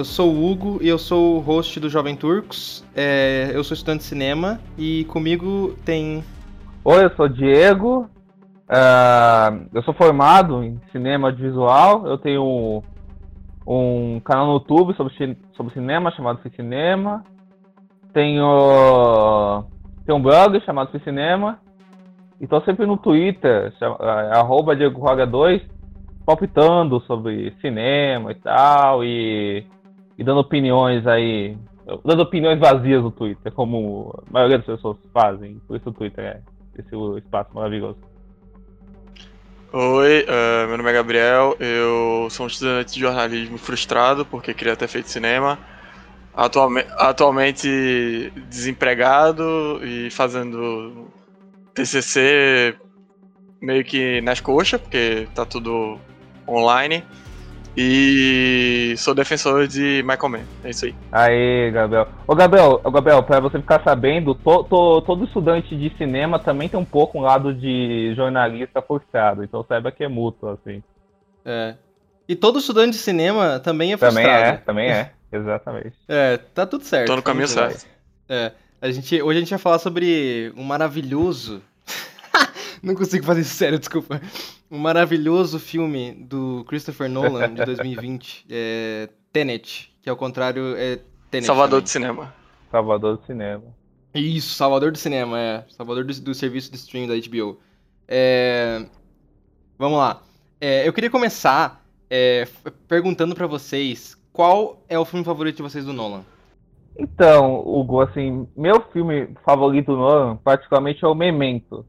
Eu sou o Hugo e eu sou o host do Jovem Turcos. É, eu sou estudante de cinema e comigo tem. Oi, eu sou o Diego. Uh, eu sou formado em cinema audiovisual. Eu tenho um canal no YouTube sobre, sobre cinema chamado Fui Cinema. Tenho, tenho um blog chamado Fui Cinema. E tô sempre no Twitter, chama, é, arroba Diego Roga 2 palpitando sobre cinema e tal, e, e dando opiniões aí, dando opiniões vazias no Twitter, como a maioria das pessoas fazem, por isso o Twitter é esse espaço maravilhoso. Oi, uh, meu nome é Gabriel, eu sou um estudante de jornalismo frustrado porque queria ter feito cinema. Atualmente, atualmente desempregado e fazendo TCC meio que nas coxas, porque tá tudo online. E sou defensor de Michael Mann. É isso aí. Aí, Gabriel. Ô, Gabriel, ô, Gabriel, pra você ficar sabendo, to, to, todo estudante de cinema também tem um pouco um lado de jornalista forçado. Então saiba que é mútuo, assim. É. E todo estudante de cinema também é frustrado. Também é, também é. Exatamente. É, tá tudo certo. Tô no caminho certo. É. A gente, hoje a gente vai falar sobre um maravilhoso. Não consigo fazer isso sério, desculpa um maravilhoso filme do Christopher Nolan de 2020, é Tenet, que ao contrário é Tenet. Salvador também. do cinema. Salvador do cinema. Isso, Salvador do cinema, é. Salvador do, do serviço de streaming da HBO. É... Vamos lá. É, eu queria começar é, perguntando para vocês qual é o filme favorito de vocês do Nolan. Então, Hugo, assim, meu filme favorito do Nolan, particularmente, é o Memento.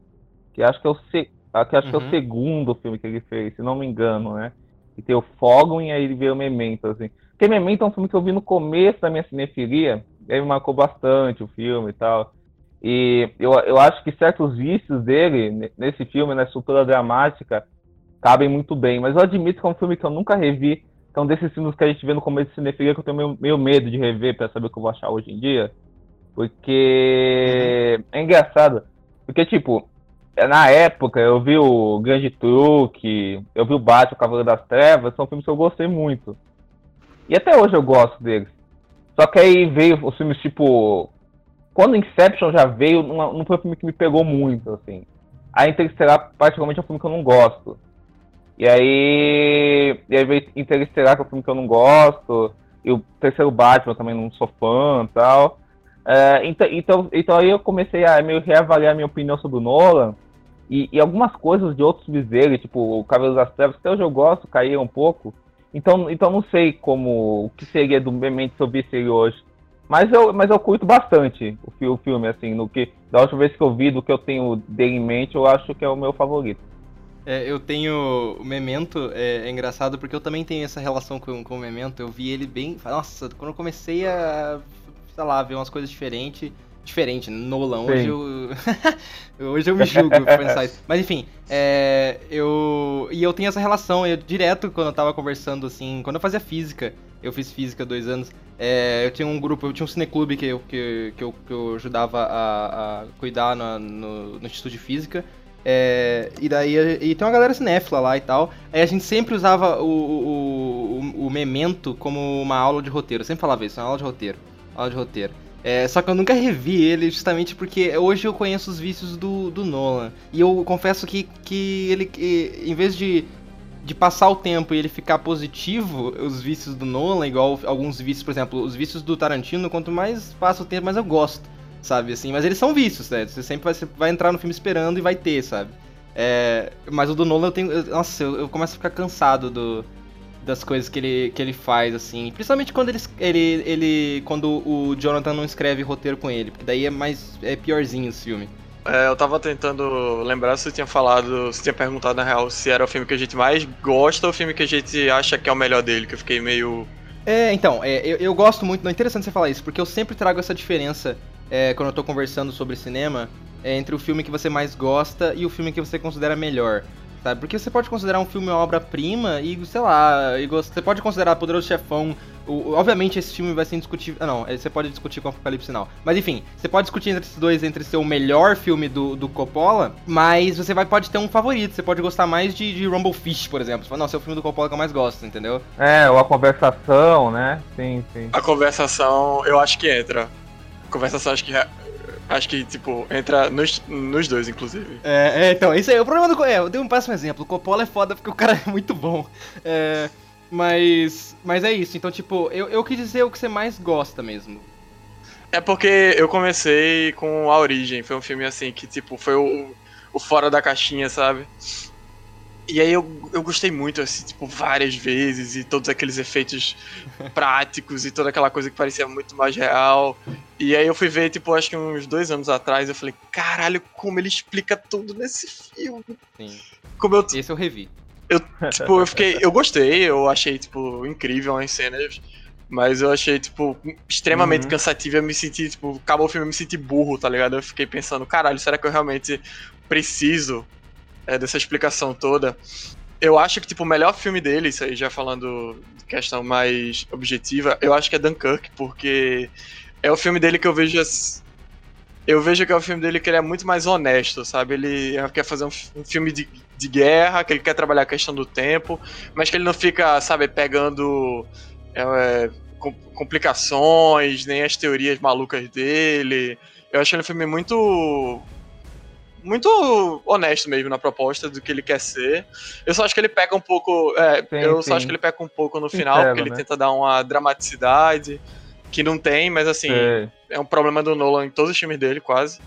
Que acho que é o, que acho uhum. que é o uhum. segundo filme que ele fez, se não me engano, né? E tem o Fogo e aí ele veio o Memento, assim. Porque Memento é um filme que eu vi no começo da minha cinefilia, e aí me marcou bastante o filme e tal. E eu, eu acho que certos vícios dele, nesse filme, na estrutura dramática, cabem muito bem. Mas eu admito que é um filme que eu nunca revi. Então, desses filmes que a gente vê no começo de cinefilia, que eu tenho meio, meio medo de rever para saber o que eu vou achar hoje em dia. Porque uhum. é engraçado. Porque, tipo, na época eu vi o Grande Truque, eu vi o Batman, o Cavaleiro das Trevas, são filmes que eu gostei muito. E até hoje eu gosto deles. Só que aí veio os filmes tipo. Quando Inception já veio, não, foi um filme que me pegou muito, assim. A Interstellar, particularmente, é um filme que eu não gosto. E aí. E aí veio Interstellar, que é um filme que eu não gosto. E o terceiro Batman eu também não sou fã e tal. É, então, então, então aí eu comecei a meio reavaliar minha opinião sobre o Nolan. E, e algumas coisas de outros dele, tipo o Cabelo das Trevas, que hoje eu gosto, caíram um pouco. Então, então não sei como o que seria do eu visse ele hoje. Mas eu, mas eu curto bastante o, o filme, assim, no que da última vez que eu vi, do que eu tenho dele em mente, eu acho que é o meu favorito. É, eu tenho o Memento, é, é, engraçado porque eu também tenho essa relação com, com o Memento. Eu vi ele bem. Nossa, quando eu comecei a sei lá, ver umas coisas diferentes. Diferente, Nolan. Hoje eu. hoje eu me julgo pensar isso. Mas enfim, é, eu. E eu tenho essa relação, eu direto quando eu tava conversando assim. Quando eu fazia física, eu fiz física dois anos. É, eu tinha um grupo, eu tinha um cineclube que eu, que, que eu, que eu ajudava a, a cuidar no, no, no Instituto de Física. É, e daí e tem uma galera cinéfila lá e tal. Aí a gente sempre usava o, o, o, o memento como uma aula de roteiro. Eu sempre falava isso, uma aula de roteiro de roteiro. É, só que eu nunca revi ele justamente porque hoje eu conheço os vícios do, do Nolan. E eu confesso que, que ele, que, em vez de, de passar o tempo e ele ficar positivo, os vícios do Nolan, igual alguns vícios, por exemplo, os vícios do Tarantino, quanto mais passa o tempo, mais eu gosto, sabe? assim Mas eles são vícios, né? Você sempre vai, você vai entrar no filme esperando e vai ter, sabe? É, mas o do Nolan eu tenho. Nossa, eu, eu começo a ficar cansado do das coisas que ele, que ele faz, assim. Principalmente quando ele, ele, ele. Quando o Jonathan não escreve roteiro com ele, porque daí é mais. é piorzinho o filme. É, eu tava tentando lembrar se você tinha falado, se tinha perguntado na real se era o filme que a gente mais gosta ou o filme que a gente acha que é o melhor dele, que eu fiquei meio. É, então, é, eu, eu gosto muito. Não é interessante você falar isso, porque eu sempre trago essa diferença é, quando eu tô conversando sobre cinema é, entre o filme que você mais gosta e o filme que você considera melhor. Sabe? Porque você pode considerar um filme uma obra-prima e, sei lá, e você pode considerar Poderoso Chefão. O, obviamente esse filme vai ser indiscutível. Ah, não, você pode discutir com Apocalipse Sinal. Mas enfim, você pode discutir entre esses dois, entre ser o melhor filme do, do Coppola, mas você vai, pode ter um favorito. Você pode gostar mais de, de Rumble Fish, por exemplo. Você fala, é o filme do Coppola que eu mais gosto, entendeu? É, ou a conversação, né? Sim, sim. A conversação, eu acho que entra. A conversação, acho que Acho que, tipo, entra nos, nos dois, inclusive. É, é, então, esse aí, o problema do. É, eu dei um péssimo exemplo. O Coppola é foda porque o cara é muito bom. É, mas. Mas é isso. Então, tipo, eu, eu quis dizer o que você mais gosta mesmo. É porque eu comecei com A Origem. Foi um filme assim que, tipo, foi o, o fora da caixinha, sabe? E aí eu, eu gostei muito, assim, tipo, várias vezes, e todos aqueles efeitos práticos e toda aquela coisa que parecia muito mais real. E aí eu fui ver, tipo, acho que uns dois anos atrás, eu falei, caralho, como ele explica tudo nesse filme. Sim. Como eu. Esse eu revi. Eu, tipo, eu fiquei. Eu gostei, eu achei, tipo, incrível as cenas. Mas eu achei, tipo, extremamente uhum. cansativo. Eu me senti, tipo, acabou o filme, eu me senti burro, tá ligado? Eu fiquei pensando, caralho, será que eu realmente preciso é, dessa explicação toda. Eu acho que, tipo, o melhor filme dele, isso aí já falando questão mais objetiva, eu acho que é Dunkirk, porque é o filme dele que eu vejo. Eu vejo que é o filme dele que ele é muito mais honesto, sabe? Ele quer fazer um, um filme de, de guerra, que ele quer trabalhar a questão do tempo, mas que ele não fica, sabe, pegando é, é complicações, nem as teorias malucas dele. Eu acho ele um filme muito muito honesto mesmo na proposta do que ele quer ser. Eu só acho que ele pega um pouco. É, sim, eu sim. só acho que ele pega um pouco no final, Sincero, porque ele né? tenta dar uma dramaticidade que não tem, mas assim, sim. é um problema do Nolan em todos os filmes dele, quase.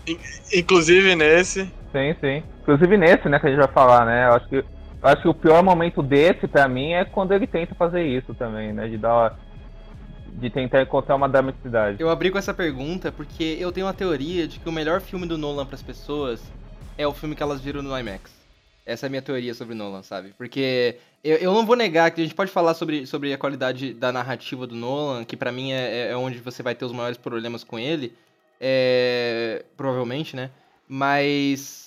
Inclusive nesse. Sim, sim. Inclusive nesse, né, que a gente vai falar, né? Eu acho que, eu acho que o pior momento desse, para mim, é quando ele tenta fazer isso também, né? De dar de tentar encontrar uma dramaticidade. Eu abri com essa pergunta porque eu tenho uma teoria de que o melhor filme do Nolan para as pessoas é o filme que elas viram no IMAX. Essa é a minha teoria sobre Nolan, sabe? Porque eu, eu não vou negar que a gente pode falar sobre, sobre a qualidade da narrativa do Nolan, que para mim é, é onde você vai ter os maiores problemas com ele. É, provavelmente, né? Mas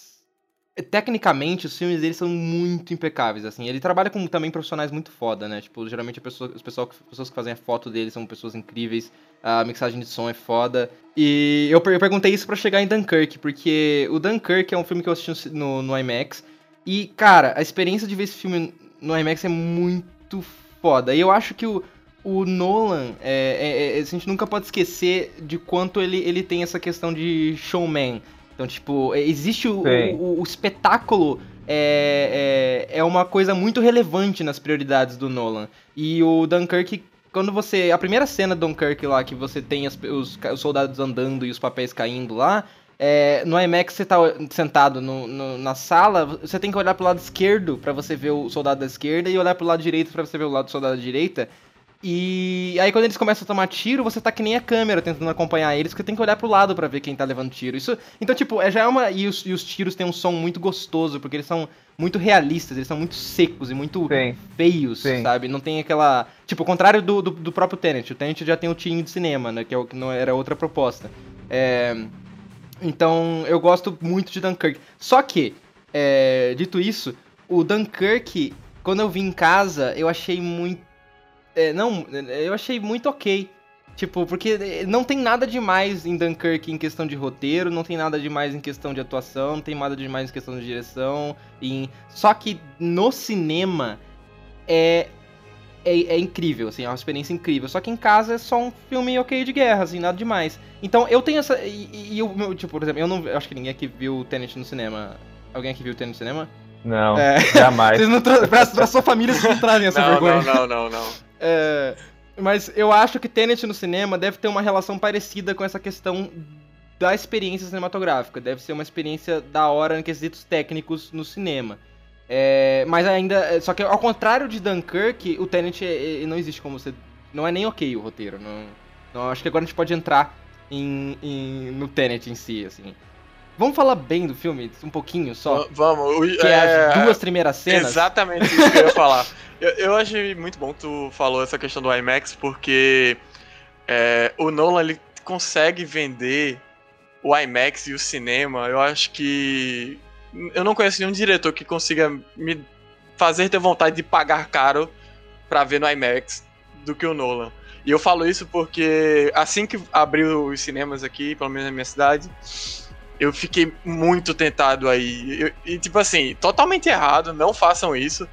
tecnicamente os filmes dele são muito impecáveis, assim. Ele trabalha com também profissionais muito foda, né? Tipo, geralmente pessoa, os pessoal, as pessoas que fazem a foto dele são pessoas incríveis, a mixagem de som é foda. E eu, eu perguntei isso para chegar em Dunkirk, porque o Dunkirk é um filme que eu assisti no, no IMAX. E, cara, a experiência de ver esse filme no IMAX é muito foda. E eu acho que o, o Nolan, é, é, é, a gente nunca pode esquecer de quanto ele, ele tem essa questão de showman. Então, tipo, existe o, o, o, espetáculo é, é, é uma coisa muito relevante nas prioridades do Nolan. E o Dunkirk, quando você. A primeira cena do Dunkirk lá, que você tem as, os, os, soldados andando e os papéis caindo lá. É, no IMAX você tá sentado no, no, na sala, você tem que olhar pro lado esquerdo para você ver o soldado da esquerda e olhar pro lado direito para você ver o lado do soldado da direita. E aí quando eles começam a tomar tiro, você tá que nem a câmera tentando acompanhar eles, porque tem que olhar pro lado para ver quem tá levando tiro. Isso, então tipo, é já é uma e os, e os tiros têm um som muito gostoso, porque eles são muito realistas, eles são muito secos e muito Sim. feios, Sim. sabe? Não tem aquela, tipo, ao contrário do, do, do, próprio Tenet. O Tenet já tem o tirinho de cinema, né, que é o que não era outra proposta. É... Então, eu gosto muito de Dunkirk. Só que, é... dito isso, o Dunkirk, quando eu vi em casa, eu achei muito é, não, eu achei muito ok. Tipo, porque não tem nada demais em Dunkirk em questão de roteiro, não tem nada demais em questão de atuação, não tem nada demais em questão de direção. Em... Só que no cinema é, é, é, incrível, assim, é uma experiência incrível. Só que em casa é só um filme ok de guerra, assim, nada demais. Então eu tenho essa. E, e eu, tipo, por exemplo, eu não. Eu acho que ninguém aqui viu o Tenet no cinema. Alguém aqui viu o Tenet no cinema? Não, é... jamais. Vocês não pra, pra sua família vocês não trazem essa não, vergonha. Não, não, não, não. É, mas eu acho que Tenet no cinema deve ter uma relação parecida com essa questão da experiência cinematográfica. Deve ser uma experiência da hora em quesitos técnicos no cinema. É, mas ainda. Só que ao contrário de Dunkirk, o Tenet é, é, não existe como você. Não é nem ok o roteiro. Não, não acho que agora a gente pode entrar em, em, no Tenet em si, assim. Vamos falar bem do filme, um pouquinho só? Vamos. Que é, as duas primeiras cenas. Exatamente isso que eu ia falar. Eu, eu achei muito bom que tu falou essa questão do IMAX, porque é, o Nolan ele consegue vender o IMAX e o cinema, eu acho que eu não conheço nenhum diretor que consiga me fazer ter vontade de pagar caro pra ver no IMAX do que o Nolan. E eu falo isso porque assim que abriu os cinemas aqui, pelo menos na minha cidade, eu fiquei muito tentado aí. Eu, e tipo assim, totalmente errado, não façam isso.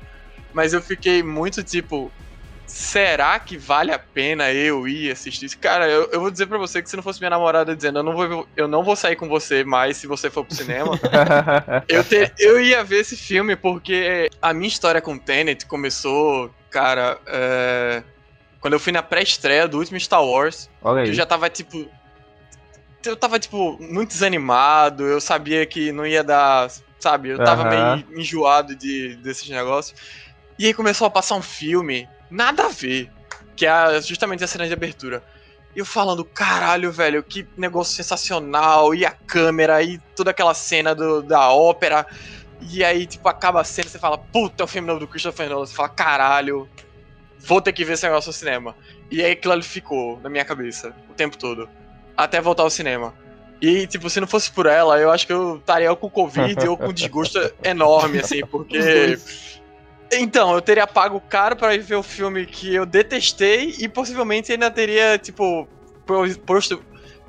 Mas eu fiquei muito tipo, será que vale a pena eu ir assistir isso? Cara, eu, eu vou dizer pra você que se não fosse minha namorada dizendo eu não vou, eu não vou sair com você mais se você for pro cinema, eu, ter, eu ia ver esse filme porque a minha história com Tenet começou, cara, é, quando eu fui na pré-estreia do último Star Wars. Olha Eu já tava tipo. Eu tava, tipo, muito desanimado, eu sabia que não ia dar. Sabe? Eu tava Aham. meio enjoado de, desses negócios. E aí começou a passar um filme, nada a ver, que é justamente a cena de abertura. E eu falando, caralho, velho, que negócio sensacional, e a câmera, e toda aquela cena do, da ópera. E aí, tipo, acaba a cena, você fala, puta, é o filme novo do Christopher Nolan. Você fala, caralho, vou ter que ver esse negócio no cinema. E aí aquilo ali ficou na minha cabeça o tempo todo. Até voltar ao cinema. E, tipo, se não fosse por ela, eu acho que eu estaria com Covid ou com desgosto enorme, assim, porque. Então, eu teria pago caro pra ir ver o filme que eu detestei e possivelmente ainda teria, tipo, po- posto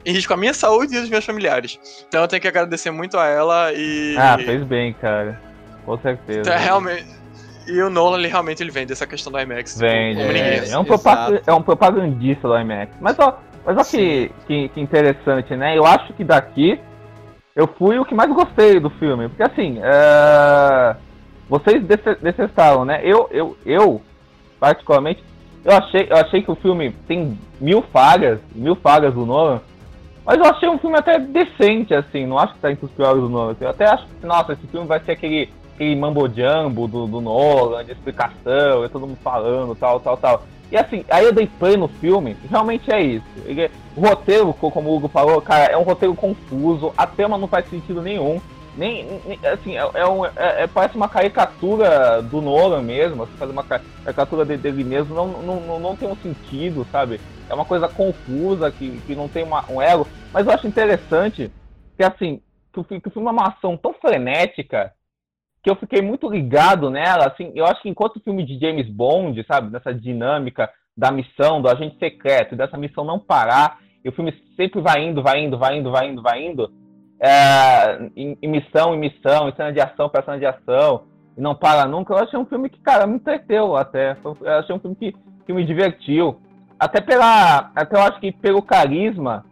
em risco a minha saúde e os meus familiares. Então eu tenho que agradecer muito a ela e. Ah, fez bem, cara. Com certeza. Então, é realmente. E o Nolan, ele realmente ele vende essa questão do IMAX. tipo, Vende, como ninguém. é, é, um propag- é um propagandista do IMAX. Mas ó, mas ó que, que, que interessante, né? Eu acho que daqui eu fui o que mais gostei do filme. Porque assim, é, vocês detestaram, né? Eu, eu, eu, particularmente, eu achei, eu achei que o filme tem mil falhas, mil falhas do Nolan. Mas eu achei um filme até decente, assim. Não acho que tá entre os piores do Nolan. Eu até acho que, nossa, esse filme vai ser aquele, aquele mambo jumbo do, do Nolan, de explicação, e todo mundo falando, tal, tal, tal. E assim, aí eu dei play no filme, realmente é isso. O roteiro, co- como o Hugo falou, cara, é um roteiro confuso, a trama não faz sentido nenhum. Nem, nem- assim, é, é um- é- é- parece uma caricatura do Nolan mesmo, assim, fazer uma ca- caricatura de- dele mesmo, não, não, não, não tem um sentido, sabe? É uma coisa confusa, que, que não tem uma, um elo. Mas eu acho interessante que, assim, que o filme é uma ação tão frenética que eu fiquei muito ligado nela, assim, eu acho que enquanto o filme de James Bond, sabe, nessa dinâmica da missão, do agente secreto, dessa missão não parar, e o filme sempre vai indo, vai indo, vai indo, vai indo, vai indo, é, em, em missão, em missão, em cena de ação, pra cena de ação, e não para nunca, eu achei um filme que, cara, me entreteu até, eu achei um filme que, que me divertiu, até pela, até eu acho que pelo carisma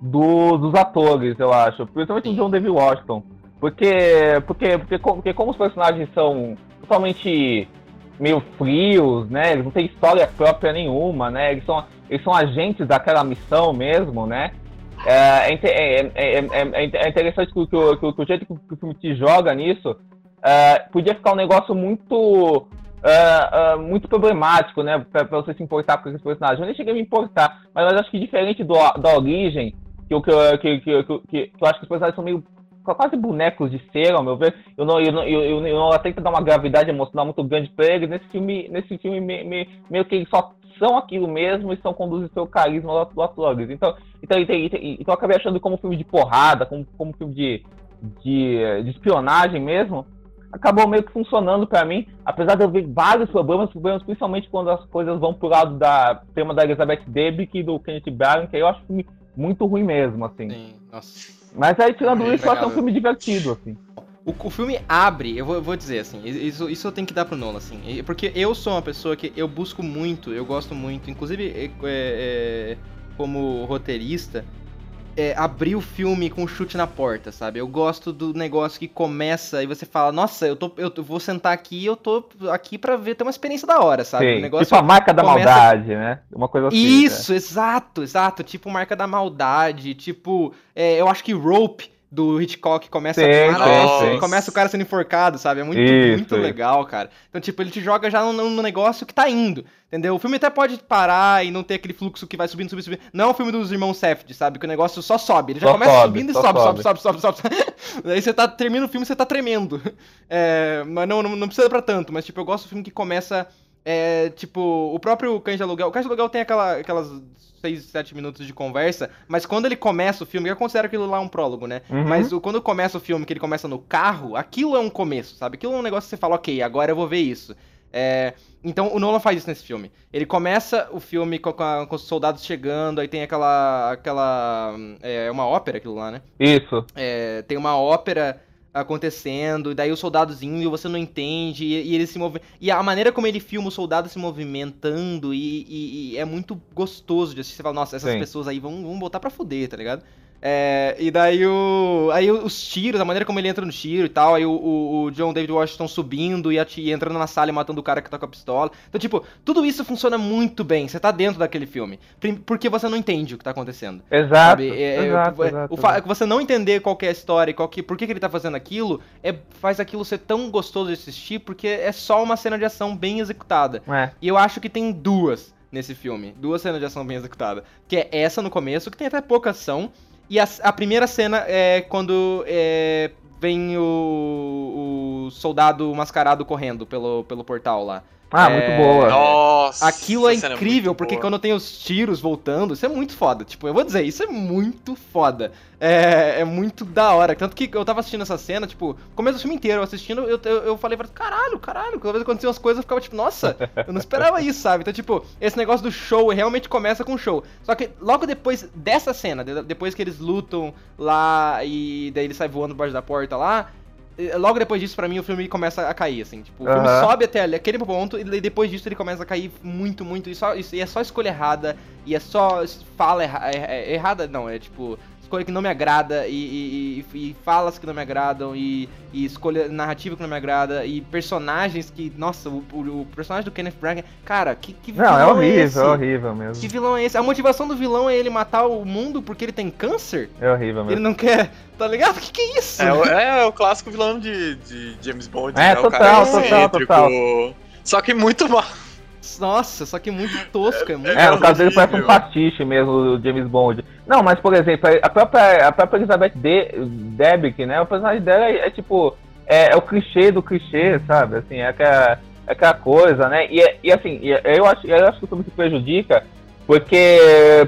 do- dos atores, eu acho, principalmente o John David Washington, porque, porque, porque, porque como os personagens são totalmente meio frios, né? Eles não têm história própria nenhuma, né? Eles são, eles são agentes daquela missão mesmo, né? É, é, é, é, interessante que, o- que, o- jeito que o, filme te joga nisso é, podia ficar um negócio muito é, é, muito problemático, né? Pra, pra você se importar com esses personagens. Eu nem cheguei a me importar, mas eu acho que diferente do, da origem, que, que, que, que eu acho que os personagens são meio quase bonecos de cera, ao meu ver. Eu não, eu não, eu, eu, eu não tenta dar uma gravidade emocional muito grande pra eles. Nesse filme, nesse filme me, me- meio que eles só são aquilo mesmo e são conduzidos pelo carisma dos atores. Então, então, então, então, então eu acabei achando como filme de porrada, como, como filme de, de, de espionagem mesmo. Acabou meio que funcionando pra mim, apesar de eu ver vários problemas, problemas principalmente quando as coisas vão pro lado da tema da Elizabeth Debicki e do Kenneth Branagh, que aí eu acho muito ruim mesmo, assim. Sim, nossa. Mas aí, tirando isso, eu acho que é um filme divertido, assim. O, o filme abre, eu vou, eu vou dizer assim, isso, isso eu tenho que dar pro Nolan, assim, porque eu sou uma pessoa que eu busco muito, eu gosto muito, inclusive é, é, como roteirista, é, abrir o filme com um chute na porta, sabe? Eu gosto do negócio que começa e você fala, nossa, eu, tô, eu vou sentar aqui e eu tô aqui pra ver, ter uma experiência da hora, sabe? Sim, O negócio tipo a marca da começa- maldade, né? Uma coisa assim. isso, exato, exato. Tipo marca da maldade, tipo, é, eu acho que Rope do Hitchcock começa Sim, maravilhoso, sim. começa o cara sendo enforcado, sabe? É muito, Isso, muito legal, cara. Então, tipo, ele te joga já num, num negócio que tá indo, entendeu? O filme até pode parar e não ter aquele fluxo que vai subindo, subindo, subindo. Não é o filme dos irmãos Safdie, sabe? Que o negócio só sobe. Ele já Só começa sobe, subindo e sobe, sobe, sobe. sobe, sobe, sobe, Daí você tá, termina o filme, você tá tremendo. É, mas não, não, não precisa pra tanto, mas tipo, eu gosto do filme que começa É, tipo, o próprio Cães de Aluguel. O Cães de Aluguel tem aquela, aquelas 6, 7 minutos de conversa, mas quando ele começa o filme, eu considero aquilo lá um prólogo, né? Uhum. Mas quando começa o filme, que ele começa no carro, aquilo é um começo, sabe? Aquilo é um negócio que você fala, ok, agora eu vou ver isso. É, então o Nolan faz isso nesse filme. Ele começa o filme com, com, a- com os soldados chegando, aí tem aquela. aquela. É uma ópera aquilo lá, né? Isso. É, tem uma ópera acontecendo, e daí os soldados indo e você não entende, e, e eles se movem. E a maneira como ele filma os soldados se movimentando, e, e- e é muito gostoso de assistir. Você fala, nossa, essas Sim. pessoas aí vão, vão botar pra fuder, tá ligado? É, e daí o. Aí os tiros, a maneira como ele entra no tiro e tal, aí o, o- o John David Washington subindo e, ati- entrando na sala e matando o cara que tá com a pistola. Então, tipo, tudo isso funciona muito bem. Você tá dentro daquele filme. Porque você não entende o que tá acontecendo. Exato. É, é, exato, é, exato, o exato. Você não entender qual é a história, e qual que, por que, que ele tá fazendo aquilo, é, faz aquilo ser tão gostoso de assistir, porque é só uma cena de ação bem executada. É. E eu acho que tem duas nesse filme. Duas cenas de ação bem executadas. Que é essa no começo, que tem até pouca ação. E a, a primeira cena é quando é, vem o, o soldado mascarado correndo pelo, pelo portal lá. Ah, É, muito boa. Nossa, Aquilo é cena incrível, muito porque boa. quando tem os tiros voltando, isso é muito foda. Tipo, eu vou dizer, isso é muito foda. É, é muito da hora. Tanto que eu tava assistindo essa cena, tipo, começo do filme inteiro, eu assistindo, eu, eu, eu falei, caralho, caralho. Cada vez que aconteciam as coisas, eu ficava tipo, nossa, eu não esperava isso, sabe? Então, tipo, esse negócio do show realmente começa com o show. Só que logo depois dessa cena, de- depois que eles lutam lá e daí ele sai voando debaixo da porta lá. Eh, Logo depois disso, pra mim, o filme começa a cair, assim. Tipo, o filme sobe até aquele ponto e depois disso ele começa a cair muito, muito. E, só, e é só escolha errada, e é só fala erra, é- é- errada, não, é tipo. Escolha que não me agrada e, e- e- falas que não me agradam e, e escolha narrativa que não me agrada e personagens que, nossa, o, o- o personagem do Kenneth Branagh, cara, que, que Não, é vilão horrível, esse? é horrível mesmo. Que vilão é esse? A motivação do vilão é ele matar o mundo porque ele tem câncer? É horrível Ele mesmo. não quer, tá ligado? Que que é isso? É, o- é o clássico vilão de, de James Bond. É, né? o total, cara total, total. Só que muito mal. Nossa, só que muito tosco, é muito É, no caso dele parece um pastiche mesmo, do James Bond. Não, mas por exemplo, a própria, a própria Elizabeth De Debicki, né? O personagem dela é, é tipo. É, é o clichê do clichê, sabe? Assim, é aquela, é aquela coisa, né? E, é- e assim, e eu acho, eu acho que o filme se prejudica porque,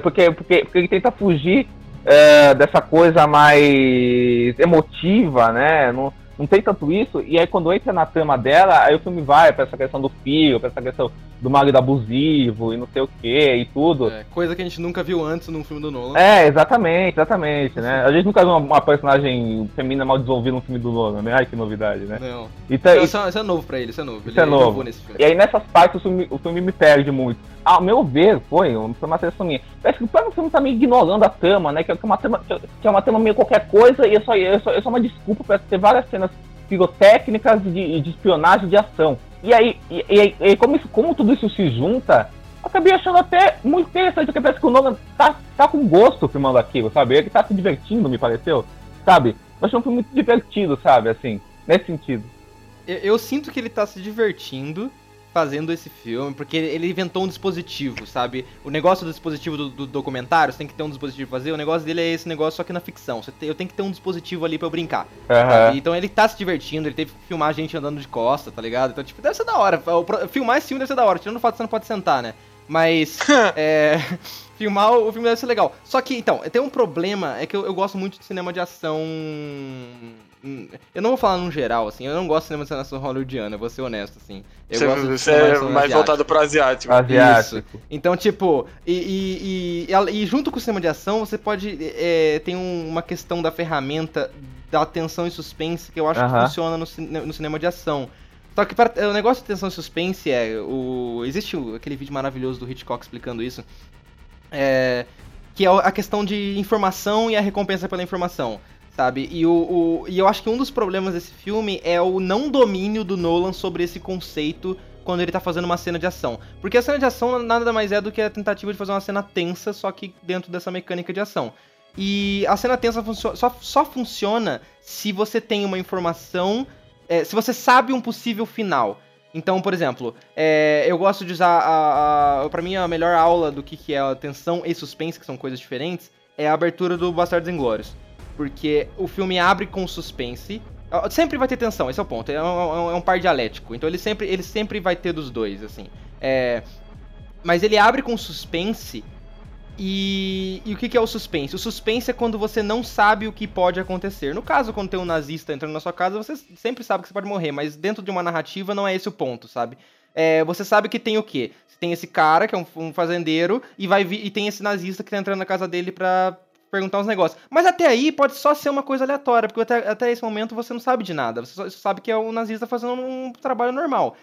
porque, porque, porque ele tenta fugir é, dessa coisa mais emotiva, né? Não, não tem tanto isso, e aí quando entra na trama dela, aí o filme vai pra essa questão do filho, pra essa questão do marido abusivo e não sei o que e tudo. É, coisa que a gente nunca viu antes num filme do Nolan. É, exatamente, exatamente, né? A gente nunca viu uma, uma personagem feminina mal desenvolvida no filme do Nolan, né? Ai, que novidade, né? Não. Então, Não, isso, é- isso é novo pra ele, isso é novo. Isso ele é novo. inovou nesse filme. e aí nessas partes o filme, o filme me perde muito. Ao meu ver, foi, foi uma seleção minha. Parece que o próprio filme tá meio ignorando a trama, né? Que é uma trama, que é uma trama meio qualquer coisa e é só, é só, é só uma desculpa pra ter várias cenas pirotécnicas de, de espionagem de ação. E aí, e, e e como, isso- como tudo isso se junta, acabei achando até muito interessante, porque parece que o Nolan tá, tá com gosto filmando aquilo, sabe? Ele tá se divertindo, me pareceu, sabe? Eu achei um filme muito divertido, sabe? Assim, nesse sentido. Eu, eu sinto que ele tá se divertindo fazendo esse filme, porque ele, inventou um dispositivo, sabe? O negócio do dispositivo do, do documentário, você tem que ter um dispositivo pra fazer, o negócio dele é esse negócio só que na ficção. Você tem- eu tenho que ter um dispositivo ali pra eu brincar. Sabe? Então ele tá se divertindo, ele teve que filmar a gente andando de costa, tá ligado? Então, tipo, deve ser da hora. Filmar esse filme deve ser da hora, tirando o fato que você não pode sentar, né? Mas, é, filmar o, o filme deve ser legal. Só que, então, tem um problema, é que eu, eu gosto muito de cinema de ação... hum, Eu não vou falar num geral, assim, eu não gosto de cinema de ação hollywoodiana, eu vou ser honesto, assim. Eu Você, gosto de você cinema é mais asiático. voltado pro asiático. Asiático. Então, tipo, e, e, e- e junto com o sistema de ação, você pode. É, tem um- uma questão da ferramenta da tensão e suspense que eu acho que Aham. funciona no, no cinema de ação. Só que para- o negócio de tensão e suspense é. O, existe aquele vídeo maravilhoso do Hitchcock explicando isso. É, que é a questão de informação e a recompensa pela informação. Sabe? E, o, o- e eu acho que um dos problemas desse filme é o não domínio do Nolan sobre esse conceito quando ele tá fazendo uma cena de ação. Porque a cena de ação nada mais é do que a tentativa de fazer uma cena tensa, só que dentro dessa mecânica de ação. E a cena tensa só, só funciona se você tem uma informação. é, se você sabe um possível final. Então, por exemplo, é, eu gosto de usar a, a. Pra mim, a melhor aula do que, que é a tensão e suspense, que são coisas diferentes, é a abertura do Bastardos Inglórios. Porque o filme abre com suspense. Sempre vai ter tensão, esse é o ponto. É um, é um- é um par dialético. Então ele sempre, ele sempre vai ter dos dois, assim. É, mas ele abre com suspense. E, e o que, que é o suspense? O suspense é quando você não sabe o que pode acontecer. No caso, quando tem um nazista entrando na sua casa, você sempre sabe que você pode morrer, mas dentro de uma narrativa não é esse o ponto, sabe? É, você sabe que tem o quê? Tem esse cara, que é um, um fazendeiro, e vai e tem esse nazista que tá entrando na casa dele pra perguntar uns negócios. Mas até aí pode só ser uma coisa aleatória, porque até, até esse momento você não sabe de nada. Você só sabe que é o nazista fazendo um trabalho normal.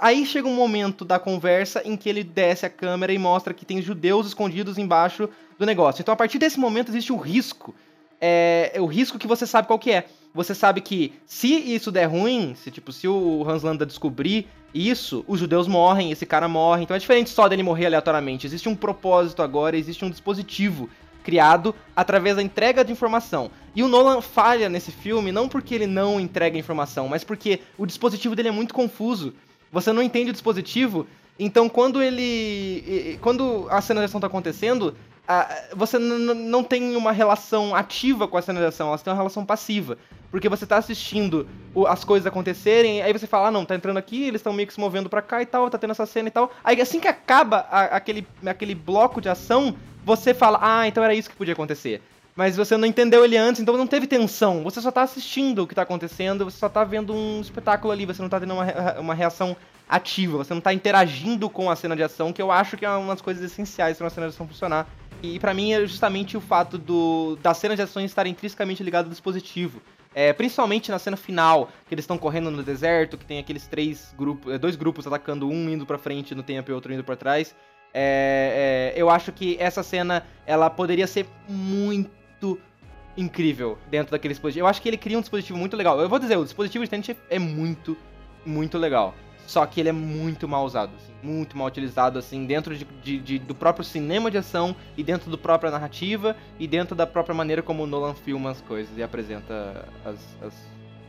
Aí chega um momento da conversa em que ele desce a câmera e mostra que tem judeus escondidos embaixo do negócio. Então, a partir desse momento, existe o risco. É, é o risco que você sabe qual que é. Você sabe que se isso der ruim, se tipo, se o Hans Landa descobrir isso, os judeus morrem, esse cara morre. Então é diferente só dele morrer aleatoriamente. Existe um propósito agora, existe um dispositivo criado através da entrega de informação. E o Nolan falha nesse filme não porque ele não entrega informação, mas porque o dispositivo dele é muito confuso. Você não entende o dispositivo, então quando ele. Quando a cena de ação tá acontecendo, você não tem uma relação ativa com a cena de ação, elas têm uma relação passiva. Porque você tá assistindo as coisas acontecerem, aí você fala, ah, não, tá entrando aqui, eles estão meio que se movendo pra cá e tal, tá tendo essa cena e tal. Aí assim que acaba a, aquele, aquele bloco de ação, você fala, ah, então era isso que podia acontecer. Mas você não entendeu ele antes, então não teve tensão. Você só tá assistindo o que tá acontecendo, você só tá vendo um espetáculo ali, você não tá tendo uma, uma reação ativa, você não tá interagindo com a cena de ação, que eu acho que é uma das coisas essenciais para uma cena de ação funcionar. E para mim é justamente o fato do, da cena de ação estar intrinsecamente ligada ao dispositivo. É, principalmente na cena final, que eles estão correndo no deserto, que tem aqueles três grupos, é, dois grupos atacando, um indo para frente no tempo e outro indo para trás. É, é, eu acho que essa cena ela poderia ser muito incrível dentro daquele dispositivo. Eu acho que ele cria um dispositivo muito legal. Eu vou dizer, o dispositivo de Tenet é muito, muito legal. Só que ele é muito mal usado, assim, muito mal utilizado, assim, dentro de, de, de, do próprio cinema de ação e dentro da própria narrativa e dentro da própria maneira como o Nolan filma as coisas e apresenta as, as,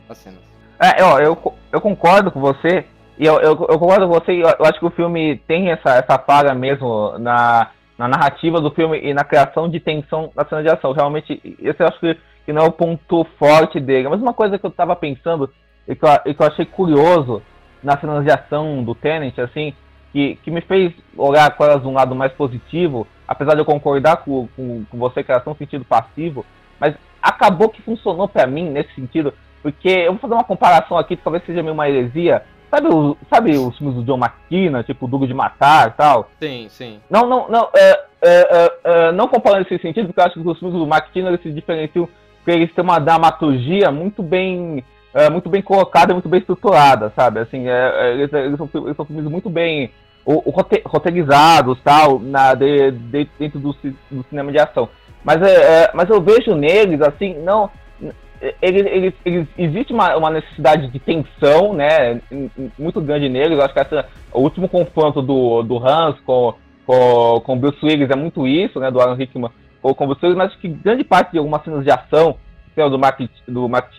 as cenas. É, ó, eu, eu concordo com você, e eu, eu, eu concordo com você, eu, acho que o filme tem essa, essa falha mesmo na, na narrativa do filme e na criação de tensão na cena de ação. Realmente, esse eu acho que, que não é o ponto forte dele. Mas uma coisa que eu tava pensando e que eu, e que eu achei curioso na cenas de ação do Tenet, assim, que, que me fez olhar com elas de um lado mais positivo, apesar de eu concordar com, com, com você que elas são sentido passivo, mas acabou que funcionou para mim nesse sentido, porque eu vou fazer uma comparação aqui, talvez seja meio uma heresia. Sabe, o, sabe os filmes do John McKenna, tipo Duro de Matar e tal? Sim, sim. Não, não, não, é, é, é, é não comparando nesse sentido, porque eu acho que os filmes do McKenna se diferenciam porque eles têm uma dramaturgia muito bem é, muito bem colocada, muito bem estruturada, sabe? Assim, é, eles, eles, são, eles, são, filmes muito bem o, o roteirizados, tal, na, de, de, dentro do, do, cinema de ação. Mas, é mas eu vejo neles, assim, não... Eles, eles, eles, existe uma, uma necessidade de tensão, né, muito grande neles. Eu acho que essa, o último confronto do, do Hans com, com, com Bruce Willis é muito isso, né, do Aaron Hickman com, com Bruce Willis, mas acho que grande parte de algumas cenas de ação, é o do Mark, do Mark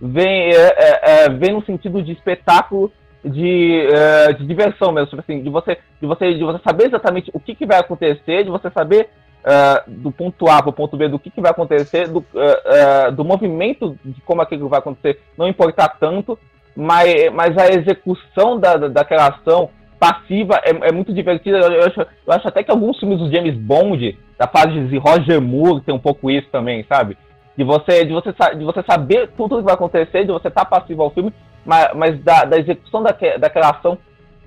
vem, é, é, é, vem no sentido de espetáculo de, é, de diversão mesmo, tipo assim, de você, de você, de você saber exatamente o que, que vai acontecer, de você saber é, do ponto A para o ponto B do que, que vai acontecer, do, é, do movimento de como aquilo vai acontecer, não importar tanto, mas, mas a execução da, da, daquela ação passiva é, é muito divertida. Eu, eu, acho, eu acho até que alguns filmes do James Bond, da fase de Roger Moore, tem um pouco isso também, sabe? de você, de você, de você saber tudo que vai acontecer, de você estar tá passivo ao filme, mas, mas da, da execução daque, daquela ação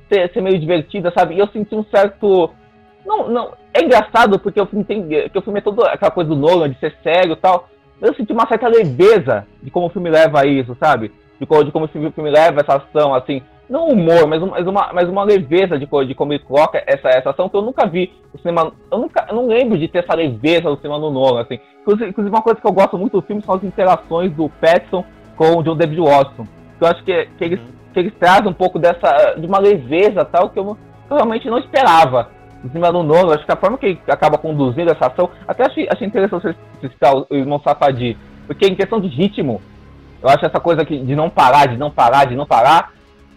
ser, ser, meio divertida, sabe? E eu senti um certo. Não, não. É engraçado porque o filme tem. Que o filme é todo aquela coisa do Nolan, de ser sério e tal. Eu senti uma certa leveza de como o filme leva a isso, sabe? De, de como o filme leva essa ação, assim não humor, mas, mas, uma, mas uma leveza de, de como ele coloca essa, essa ação que eu nunca vi no cinema. Eu, nunca, eu não lembro de ter essa leveza no cinema no Nolan, assim. Inclusive, inclusive, uma coisa que eu gosto muito do filme são as interações do Pattinson com o John David Watson. Que eu acho que, que, eles, que eles trazem um pouco dessa. de uma leveza tal que eu, que eu realmente não esperava. No cinema do Nolan, acho que a forma que ele acaba conduzindo essa ação, até achei, achei interessante você citar o irmão Safadi, porque em questão de ritmo, eu acho essa coisa aqui de não parar, de não parar, de não parar,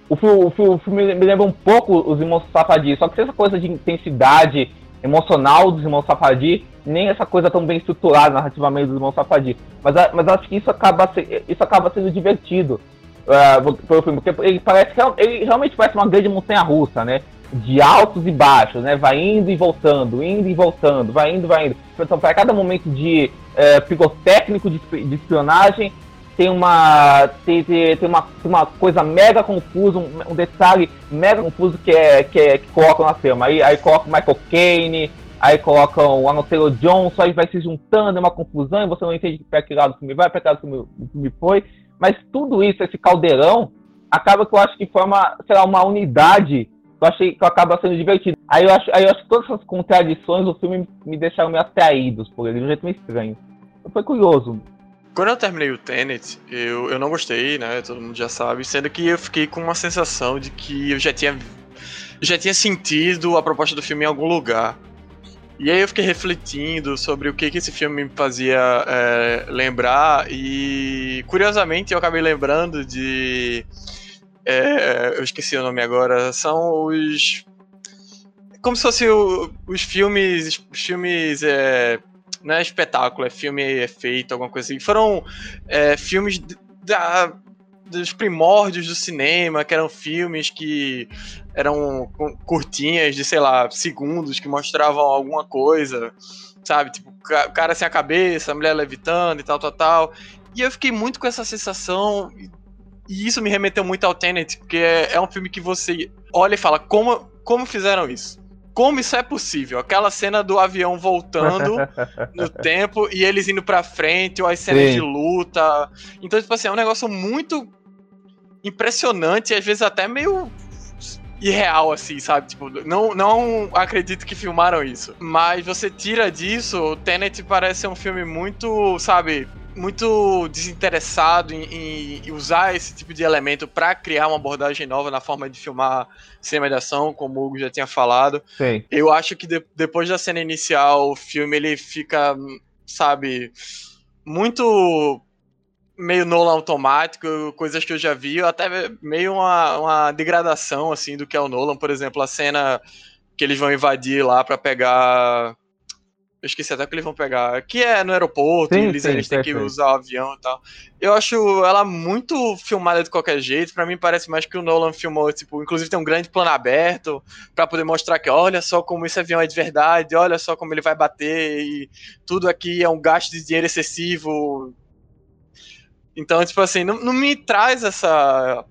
o filme, o filme, me lembra um pouco os Irmãos Safadi, só que essa coisa de intensidade emocional dos Irmãos Safadi, nem essa coisa tão bem estruturada narrativamente dos Irmãos Safadi. Mas, mas acho que isso acaba, isso acaba sendo divertido uh, filme, porque ele parece ele realmente parece uma grande montanha russa, né? De altos e baixos, né? Vai indo e voltando, indo e voltando, vai indo, vai indo. Então, para cada momento de é, pirotécnico de, de espionagem, tem uma tem, tem, tem, uma, coisa mega confusa, um, um, detalhe mega confuso que é que, é, que colocam na trama. Aí, aí colocam Michael Caine, aí colocam o Arnold Taylor Johnson, aí vai se juntando, é uma confusão, e você não entende para que lado o filme vai, para que lado o filme foi. Mas tudo isso, esse caldeirão, acaba que eu acho que forma, sei lá, uma unidade eu achei que acaba sendo divertido. Aí eu acho, aí eu acho que todas essas contradições do filme me deixaram meio atraídos por ele, de um jeito meio estranho. Foi curioso. Quando eu terminei o Tenet, eu, eu não gostei, né? Todo mundo já sabe, sendo que eu fiquei com uma sensação de que eu já tinha, já tinha sentido a proposta do filme em algum lugar. E aí eu fiquei refletindo sobre o que, que esse filme me fazia é, lembrar, e curiosamente eu acabei lembrando de. É, eu esqueci o nome agora, são os. Como se fossem os filmes. Os filmes. É, não é espetáculo, é filme efeito, alguma coisa assim. Foram é, filmes da, dos primórdios do cinema, que eram filmes que eram curtinhas de, sei lá, segundos, que mostravam alguma coisa, sabe? Tipo, o cara sem a cabeça, a mulher levitando e tal, tal, tal. E eu fiquei muito com essa sensação, e isso me remeteu muito ao Tenet, porque é, é um filme que você olha e fala, como, como fizeram isso? como isso é possível? Aquela cena do avião voltando no tempo e eles indo pra frente, ou as cenas Sim. de luta. Então, tipo assim, é um negócio muito impressionante e às vezes até meio irreal, assim, sabe? Tipo, não, não acredito que filmaram isso. Mas você tira disso, o Tenet parece ser um filme muito, sabe, muito desinteressado em, em, usar esse tipo de elemento para criar uma abordagem nova na forma de filmar cinema de ação, como o Hugo já tinha falado. Sim. Eu acho que de, depois da cena inicial, o filme ele fica, sabe, muito meio Nolan automático, coisas que eu já vi, até meio uma, uma degradação assim do que é o Nolan, por exemplo, a cena que eles vão invadir lá para pegar eu esqueci até que eles vão pegar. Que é no aeroporto, sim, eles, sim, eles têm que usar o avião e tal. Eu acho ela muito filmada de qualquer jeito. Para mim parece mais que o Nolan filmou, tipo, inclusive tem um grande plano aberto para poder mostrar que olha só como esse avião é de verdade, olha só como ele vai bater e tudo aqui é um gasto de dinheiro excessivo. Então, tipo assim, não, não me traz essa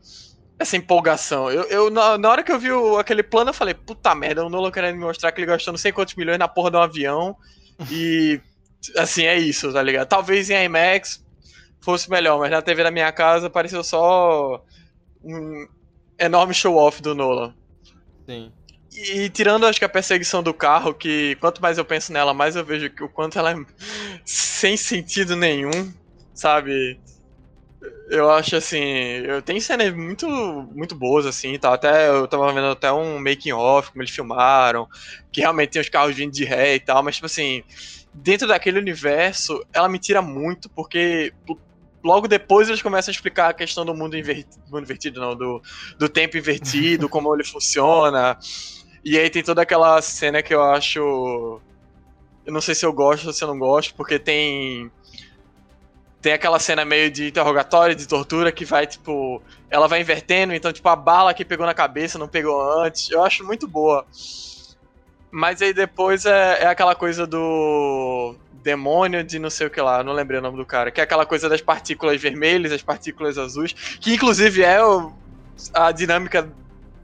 essa empolgação. Eu, eu na, na, hora que eu vi o, aquele plano, eu falei, puta merda, o Nolan querendo me mostrar que ele gastou não sei quantos milhões na porra de um avião e assim, é isso, tá ligado? Talvez em IMAX fosse melhor, mas na TV da minha casa pareceu só um enorme show-off do Nolan. Sim. E tirando, acho que a perseguição do carro, que quanto mais eu penso nela, mais eu vejo que o quanto ela é sem sentido nenhum, sabe? Eu acho assim, eu tenho cenas muito muito boas assim, tá? Até eu tava vendo até um making off como eles filmaram, que realmente tem os carros vindo de ré e tal, mas tipo assim, dentro daquele universo, ela me tira muito porque logo depois eles começam a explicar a questão do mundo invertido, mundo invertido não, do, do tempo invertido, como ele funciona. E aí tem toda aquela cena que eu acho eu não sei se eu gosto ou se eu não gosto, porque tem tem aquela cena meio de interrogatório, de tortura, que vai, tipo. Ela vai invertendo, então, tipo, a bala que pegou na cabeça não pegou antes. Eu acho muito boa. Mas aí depois é, é aquela coisa do demônio de não sei o que lá, não lembrei o nome do cara, que é aquela coisa das partículas vermelhas, as partículas azuis, que inclusive é o, a dinâmica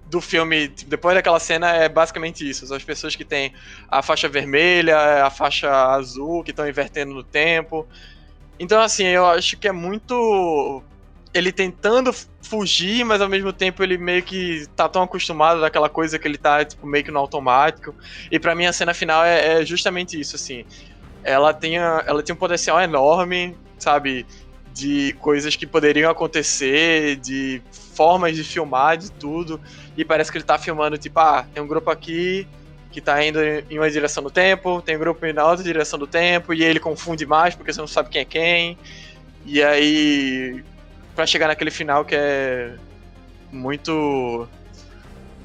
do filme, tipo, depois daquela cena, é basicamente isso. São as pessoas que têm a faixa vermelha, a faixa azul, que estão invertendo no tempo. Então, assim, eu acho que é muito. Ele tentando fugir, mas ao mesmo tempo ele meio que tá tão acostumado daquela coisa que ele tá, tipo, meio que no automático. E para mim a cena final é, é, justamente isso, assim. Ela tem, ela tem um potencial enorme, sabe? De coisas que poderiam acontecer, de formas de filmar, de tudo. E parece que ele tá filmando, tipo, ah, tem um grupo aqui, que tá indo em uma direção do tempo, tem um grupo indo na outra direção do tempo, e ele confunde mais porque você não sabe quem é quem. E aí, para chegar naquele final que é muito.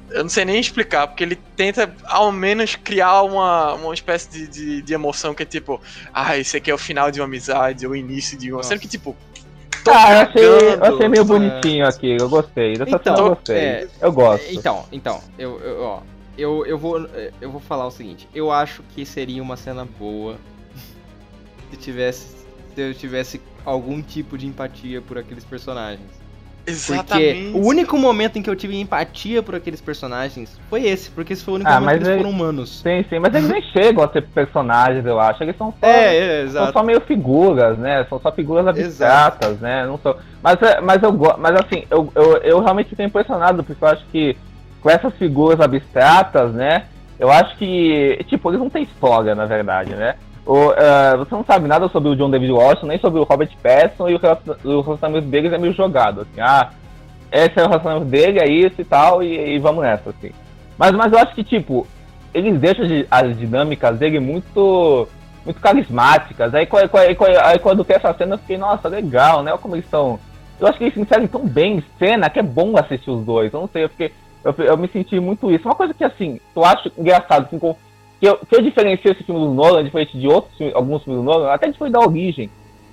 Eu não sei nem explicar, porque ele tenta ao menos criar uma, uma espécie de, de, de emoção que é tipo, ah, esse aqui é o final de uma amizade, ou o início de uma. Sendo que, tipo, ah, eu achei, eu achei meio bonitinho aqui, eu gostei. Dessa então, eu gostei. É, eu gosto. Então, então, eu, eu ó, eu, eu, vou, eu vou falar o seguinte. Eu acho que seria uma cena boa se tivesse se eu tivesse algum tipo de empatia por aqueles personagens. Exatamente. Porque o único momento em que eu tive empatia por aqueles personagens foi esse, porque esse foi o único Ah, momento que eles ele- foram humanos. Sim, sim, mas eles nem chegam a ser personagens, eu acho. Eles são só, É, é, são só meio figuras, né? São só figuras abstratas, né? Não são... mas, é- mas eu mas assim, eu, eu, eu realmente fico impressionado, porque eu acho que com essas figuras abstratas, né? Eu acho que, tipo, eles não têm história, na verdade, né? O, eh, você não sabe nada sobre o John David Washington, nem sobre o Robert Pattinson, e o relacion- o relacionamento deles é meio jogado, assim, ah, esse é o relacionamento dele, é isso e tal, e, e vamos nessa, assim. Mas, mas eu acho que, tipo, eles deixam de- as dinâmicas dele muito muito carismáticas. Aí, aí, aí quando tem essa cena, eu fiquei, nossa, legal, né? Olha como eles são. Eu acho que eles se inserem tão bem em cena que é bom assistir os dois. Eu não sei, eu fiquei. Eu, eu me senti muito isso. Uma coisa que, assim, eu acho engraçado, assim, que, eu, que eu diferencio esse filme do Nolan, diferente de outros filmes- alguns filmes do Nolan, até diferente da origem.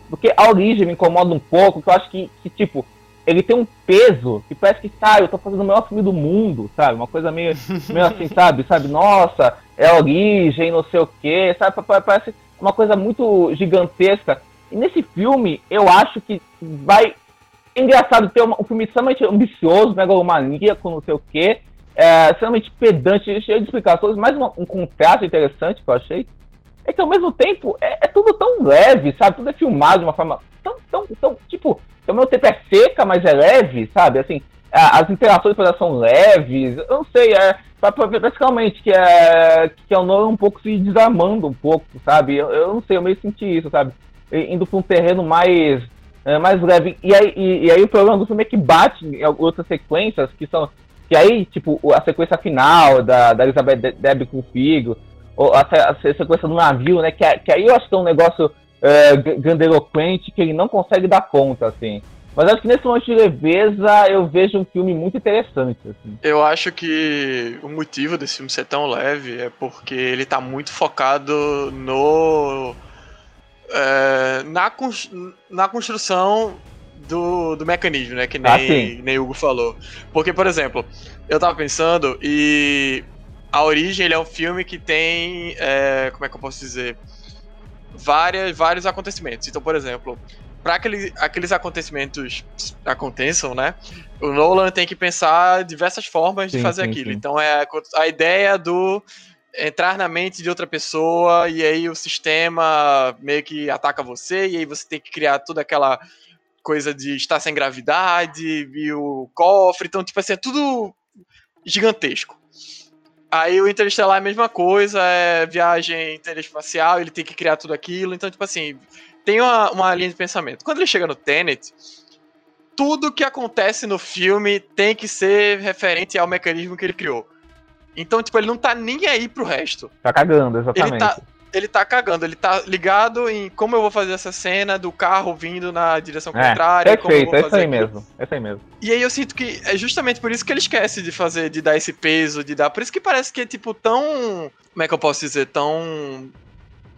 Porque a origem me incomoda um pouco, que eu acho que, que tipo, ele tem um peso que parece que, tá, eu tô fazendo o melhor filme do mundo, sabe? Uma coisa meio, meio assim, sabe? Sabe? Nossa, é a origem, não sei o quê, sabe? Pa- pa- Parece uma coisa muito gigantesca. E nesse filme, eu acho que vai. Engraçado ter um filme extremamente ambicioso, megalomaníaco, não sei o quê, é, extremamente pedante, cheio de explicações, mais uma- um contraste interessante que eu achei. É que ao mesmo tempo é, é tudo tão leve, sabe? Tudo é filmado de uma forma tão, tão, tão, tipo, ao mesmo tempo é seca, mas é leve, sabe? Assim, as interações elas são leves, eu não sei, é, realmente que é, que é o Nolan um pouco se desarmando um pouco, sabe? Eu, eu não sei, eu meio senti isso, sabe? Indo pra um terreno mais, é, mais leve. E aí, e, e aí o problema do filme é que bate em outras sequências que são. Que aí, tipo, a sequência final da, da Elizabeth De- Debicki com o filho, ou a, a sequência do navio, né? Que, que aí eu acho que é um negócio é, g- grandiloquente que ele não consegue dar conta, assim. Mas acho que nesse momento de leveza eu vejo um filme muito interessante, assim. Eu acho que o motivo desse filme ser tão leve é porque ele tá muito focado no. É, na, na construção do, do mecanismo, né? Que nem, Ah, nem Hugo falou. Porque, por exemplo, eu tava pensando e. A Origem ele é um filme que tem. é, como é que eu posso dizer? Várias, vários acontecimentos. Então, por exemplo, para aquele, aqueles acontecimentos aconteçam, né? O Nolan tem que pensar diversas formas de Sim, fazer sim, aquilo. sim. Então é a, a ideia do entrar na mente de outra pessoa e aí o sistema meio que ataca você e aí você tem que criar toda aquela coisa de estar sem gravidade e o cofre. Então, tipo assim, é tudo gigantesco. Aí o Interestelar é a mesma coisa, é viagem interespacial, ele tem que criar tudo aquilo. Então, tipo assim, tem uma, uma linha de pensamento. Quando ele chega no Tenet, tudo que acontece no filme tem que ser referente ao mecanismo que ele criou. Então, tipo, ele não tá nem aí pro resto. Tá cagando, exatamente. Ele tá, ele tá cagando, ele tá ligado em como eu vou fazer essa cena do carro vindo na direção É, contrária. perfeito, é isso aí aquilo. mesmo. É isso aí mesmo. E aí eu sinto que é justamente por isso que ele esquece de fazer, de dar esse peso, de dar. Por isso que parece que é tipo tão. Como é que eu posso dizer? Tão.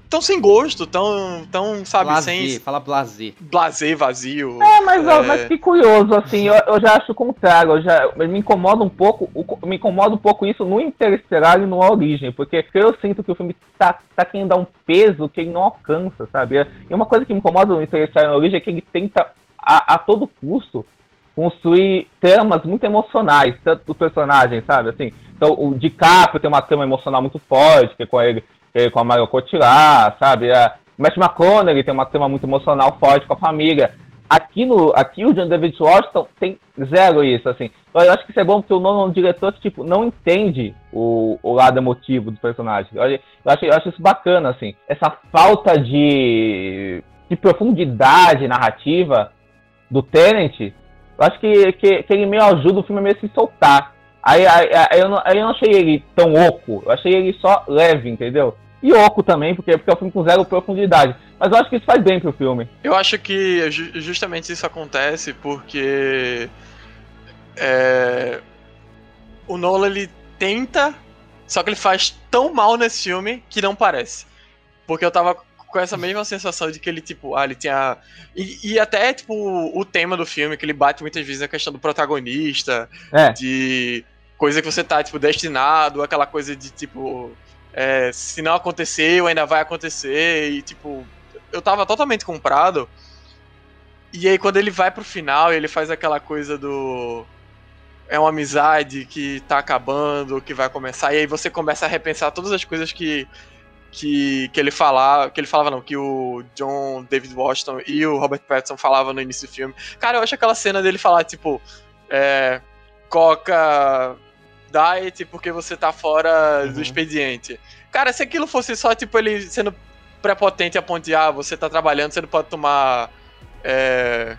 Tão sem gosto, tão. tão, sabe, Blazer, sem fala blazer. blazer, vazio. É, mas, ó, É. mas que curioso, assim, eu, eu já acho o contrário, eu já, me incomoda um pouco, o- me incomoda um pouco isso no Interestelar e no Origem, porque eu sinto que o filme tá, tá querendo dar um peso que ele não alcança, sabe? E uma coisa que me incomoda no Interestelar e na Origem é que ele tenta, a, a todo custo, construir tramas muito emocionais, tanto do personagem, sabe? Assim, então o DiCaprio tem uma trama emocional muito forte, que é com ele, com a Mario Cotillard, sabe? A, o Matt McConaughey tem uma trama muito emocional forte com a família. Aqui, no, aqui o John David Washington tem zero isso, assim. Então, Eu acho que isso é bom porque o Nolan é diretor tipo, não entende o, o lado emotivo do personagem. Eu, eu, acho, eu acho isso bacana, assim. Essa falta de, de profundidade narrativa do Tenant, eu acho que, que, que ele meio ajuda o filme a meio se soltar. Aí, aí, aí eu não, aí eu não achei ele tão oco, eu achei ele só leve, entendeu? E oco também, porque, porque é um filme com zero profundidade. Mas eu acho que isso faz bem pro filme. Eu acho que ju- justamente isso acontece porque é, o Nolan ele tenta, só que ele faz tão mal nesse filme que não parece. Porque eu tava com essa mesma sensação de que ele, tipo, ah, ele tinha. E, e até, tipo, o tema do filme, que ele bate muitas vezes na questão do protagonista, É, de coisa que você tá, tipo, destinado, aquela coisa de, tipo, é, se não aconteceu, ainda vai acontecer, e, tipo, eu tava totalmente comprado. E aí, quando ele vai pro final, ele faz aquela coisa do. É uma amizade que tá acabando, que vai começar, e aí você começa a repensar todas as coisas que. Que, que ele falava, que ele falava não, que o John David Washington e o Robert Pattinson falavam no início do filme. Cara, eu acho aquela cena dele falar, tipo, é, Coca diet porque você tá fora uhum. do expediente. Cara, se aquilo fosse só, tipo, ele sendo prepotente a ponto de, ah, você tá trabalhando, você não pode tomar é,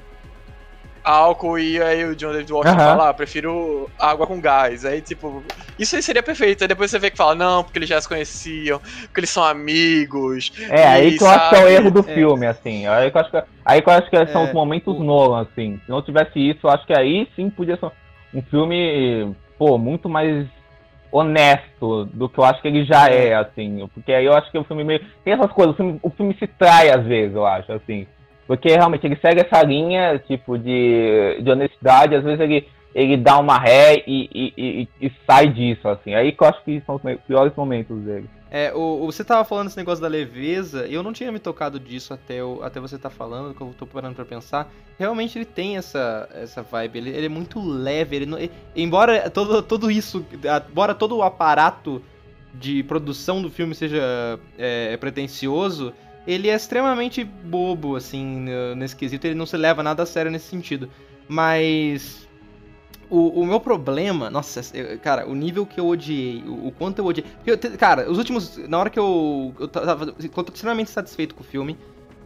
álcool e aí o John David Washington uhum. fala, ah, prefiro água com gás. Aí, tipo, isso aí seria perfeito. Aí depois você vê que fala, não, porque eles já se conheciam, porque eles são amigos. É, e, aí que eu acho que é o erro do é. filme, assim. Aí que eu acho que, aí que, eu acho que são é. os momentos Nolan, assim. Se não tivesse isso, eu acho que aí sim podia ser um filme, pô, muito mais honesto do que eu acho que ele já é, assim. Porque aí eu acho que o filme meio. Tem essas coisas, o filme, o filme se trai às vezes, eu acho, assim. Porque realmente ele segue essa linha, tipo, de, de honestidade, às vezes ele, ele dá uma ré e, e, e, e sai disso, assim. Aí que eu acho que são os piores momentos dele. É, o, o, você tava falando esse negócio da leveza, e eu não tinha me tocado disso até, o, até você tá falando, que eu tô parando pra pensar. Realmente ele tem essa, essa vibe, ele, ele é muito leve, ele, não, ele embora todo, todo isso, embora todo o aparato de produção do filme seja é, pretencioso, ele é extremamente bobo, assim, nesse quesito, ele não se leva nada a sério nesse sentido. Mas o, o meu problema, nossa, cara, o nível que eu odiei, o, o quanto eu odiei. Eu, cara, os últimos. Na hora que eu. Eu tava eu extremamente satisfeito com o filme.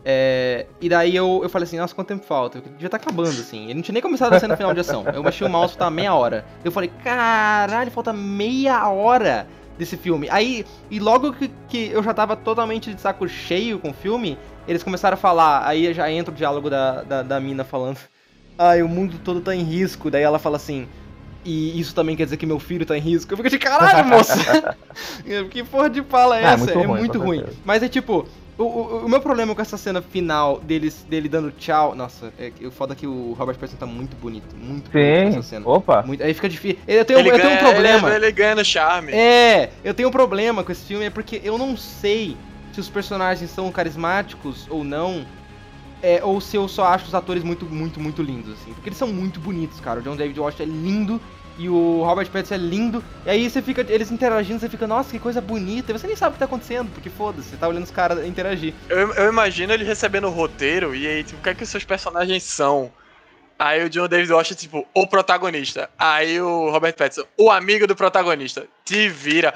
É, e daí eu, eu falei assim, nossa, quanto tempo falta? Eu devia tá acabando, assim. Ele não tinha nem começado a cena final de ação. Eu baixei o mouse, tá meia hora. Eu falei, caralho, falta meia hora desse filme. Aí, e logo que, que eu já tava totalmente de saco cheio com o filme, eles começaram a falar, aí já entra o diálogo da, da, da mina falando ai, o mundo todo tá em risco. Daí ela fala assim, e isso também quer dizer que meu filho tá em risco. Eu fico de caralho, moça! que porra de fala é, é essa? É muito, é ruim, muito ruim. Mas é tipo, o, o, o, meu problema com essa cena final deles, dele dando tchau. Nossa, é, o foda é que o Robert Pattinson tá muito bonito. Muito Sim. bonito nessa cena. Opa! Muito, aí fica difícil. Eu tenho, ele eu ganha, tenho um problema. Ele, ele ganha no charme. É, eu tenho um problema com esse filme, é porque eu não sei se os personagens são carismáticos ou não é, ou se eu só acho os atores muito, muito, muito lindos, assim. Porque eles são muito bonitos, cara. O John David Washington é lindo e o Robert Pattinson é lindo. E aí você fica, eles interagindo, você fica, nossa, que coisa bonita. E você nem sabe o que tá acontecendo, porque foda-se, você tá olhando os caras interagir. Eu, eu imagino ele recebendo o roteiro e aí, tipo, o que é que os seus personagens são? Aí o John David Washington, tipo, o protagonista. Aí o Robert Pattinson, o amigo do protagonista. Te vira.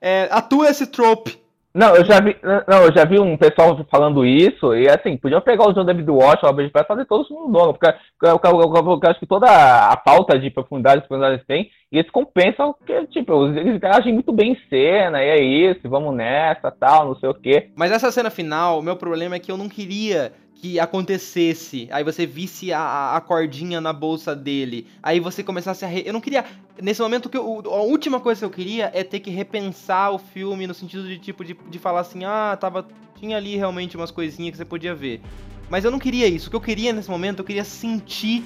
É, atua esse trope. Não, eu já vi, não, eu já vi um pessoal falando isso, e assim, podiam pegar o John David Walsh, o Robert Pattinson, fazer todos no nome, porque eu, eu, eu, eu, acho que toda a falta de profundidade que os têm, e eles compensam, porque, tipo, eles agem muito bem em cena, e é isso, vamos nessa, tal, não sei o quê. Mas essa cena final, o meu problema é que eu não queria que acontecesse, aí você visse a, a cordinha na bolsa dele, aí você começasse a. Re... Eu não queria. Nesse momento, que eu, a última coisa que eu queria é ter que repensar o filme no sentido de tipo de, de falar assim, ah, tava. Tinha ali realmente umas coisinhas que você podia ver. Mas eu não queria isso. O que eu queria nesse momento, eu queria sentir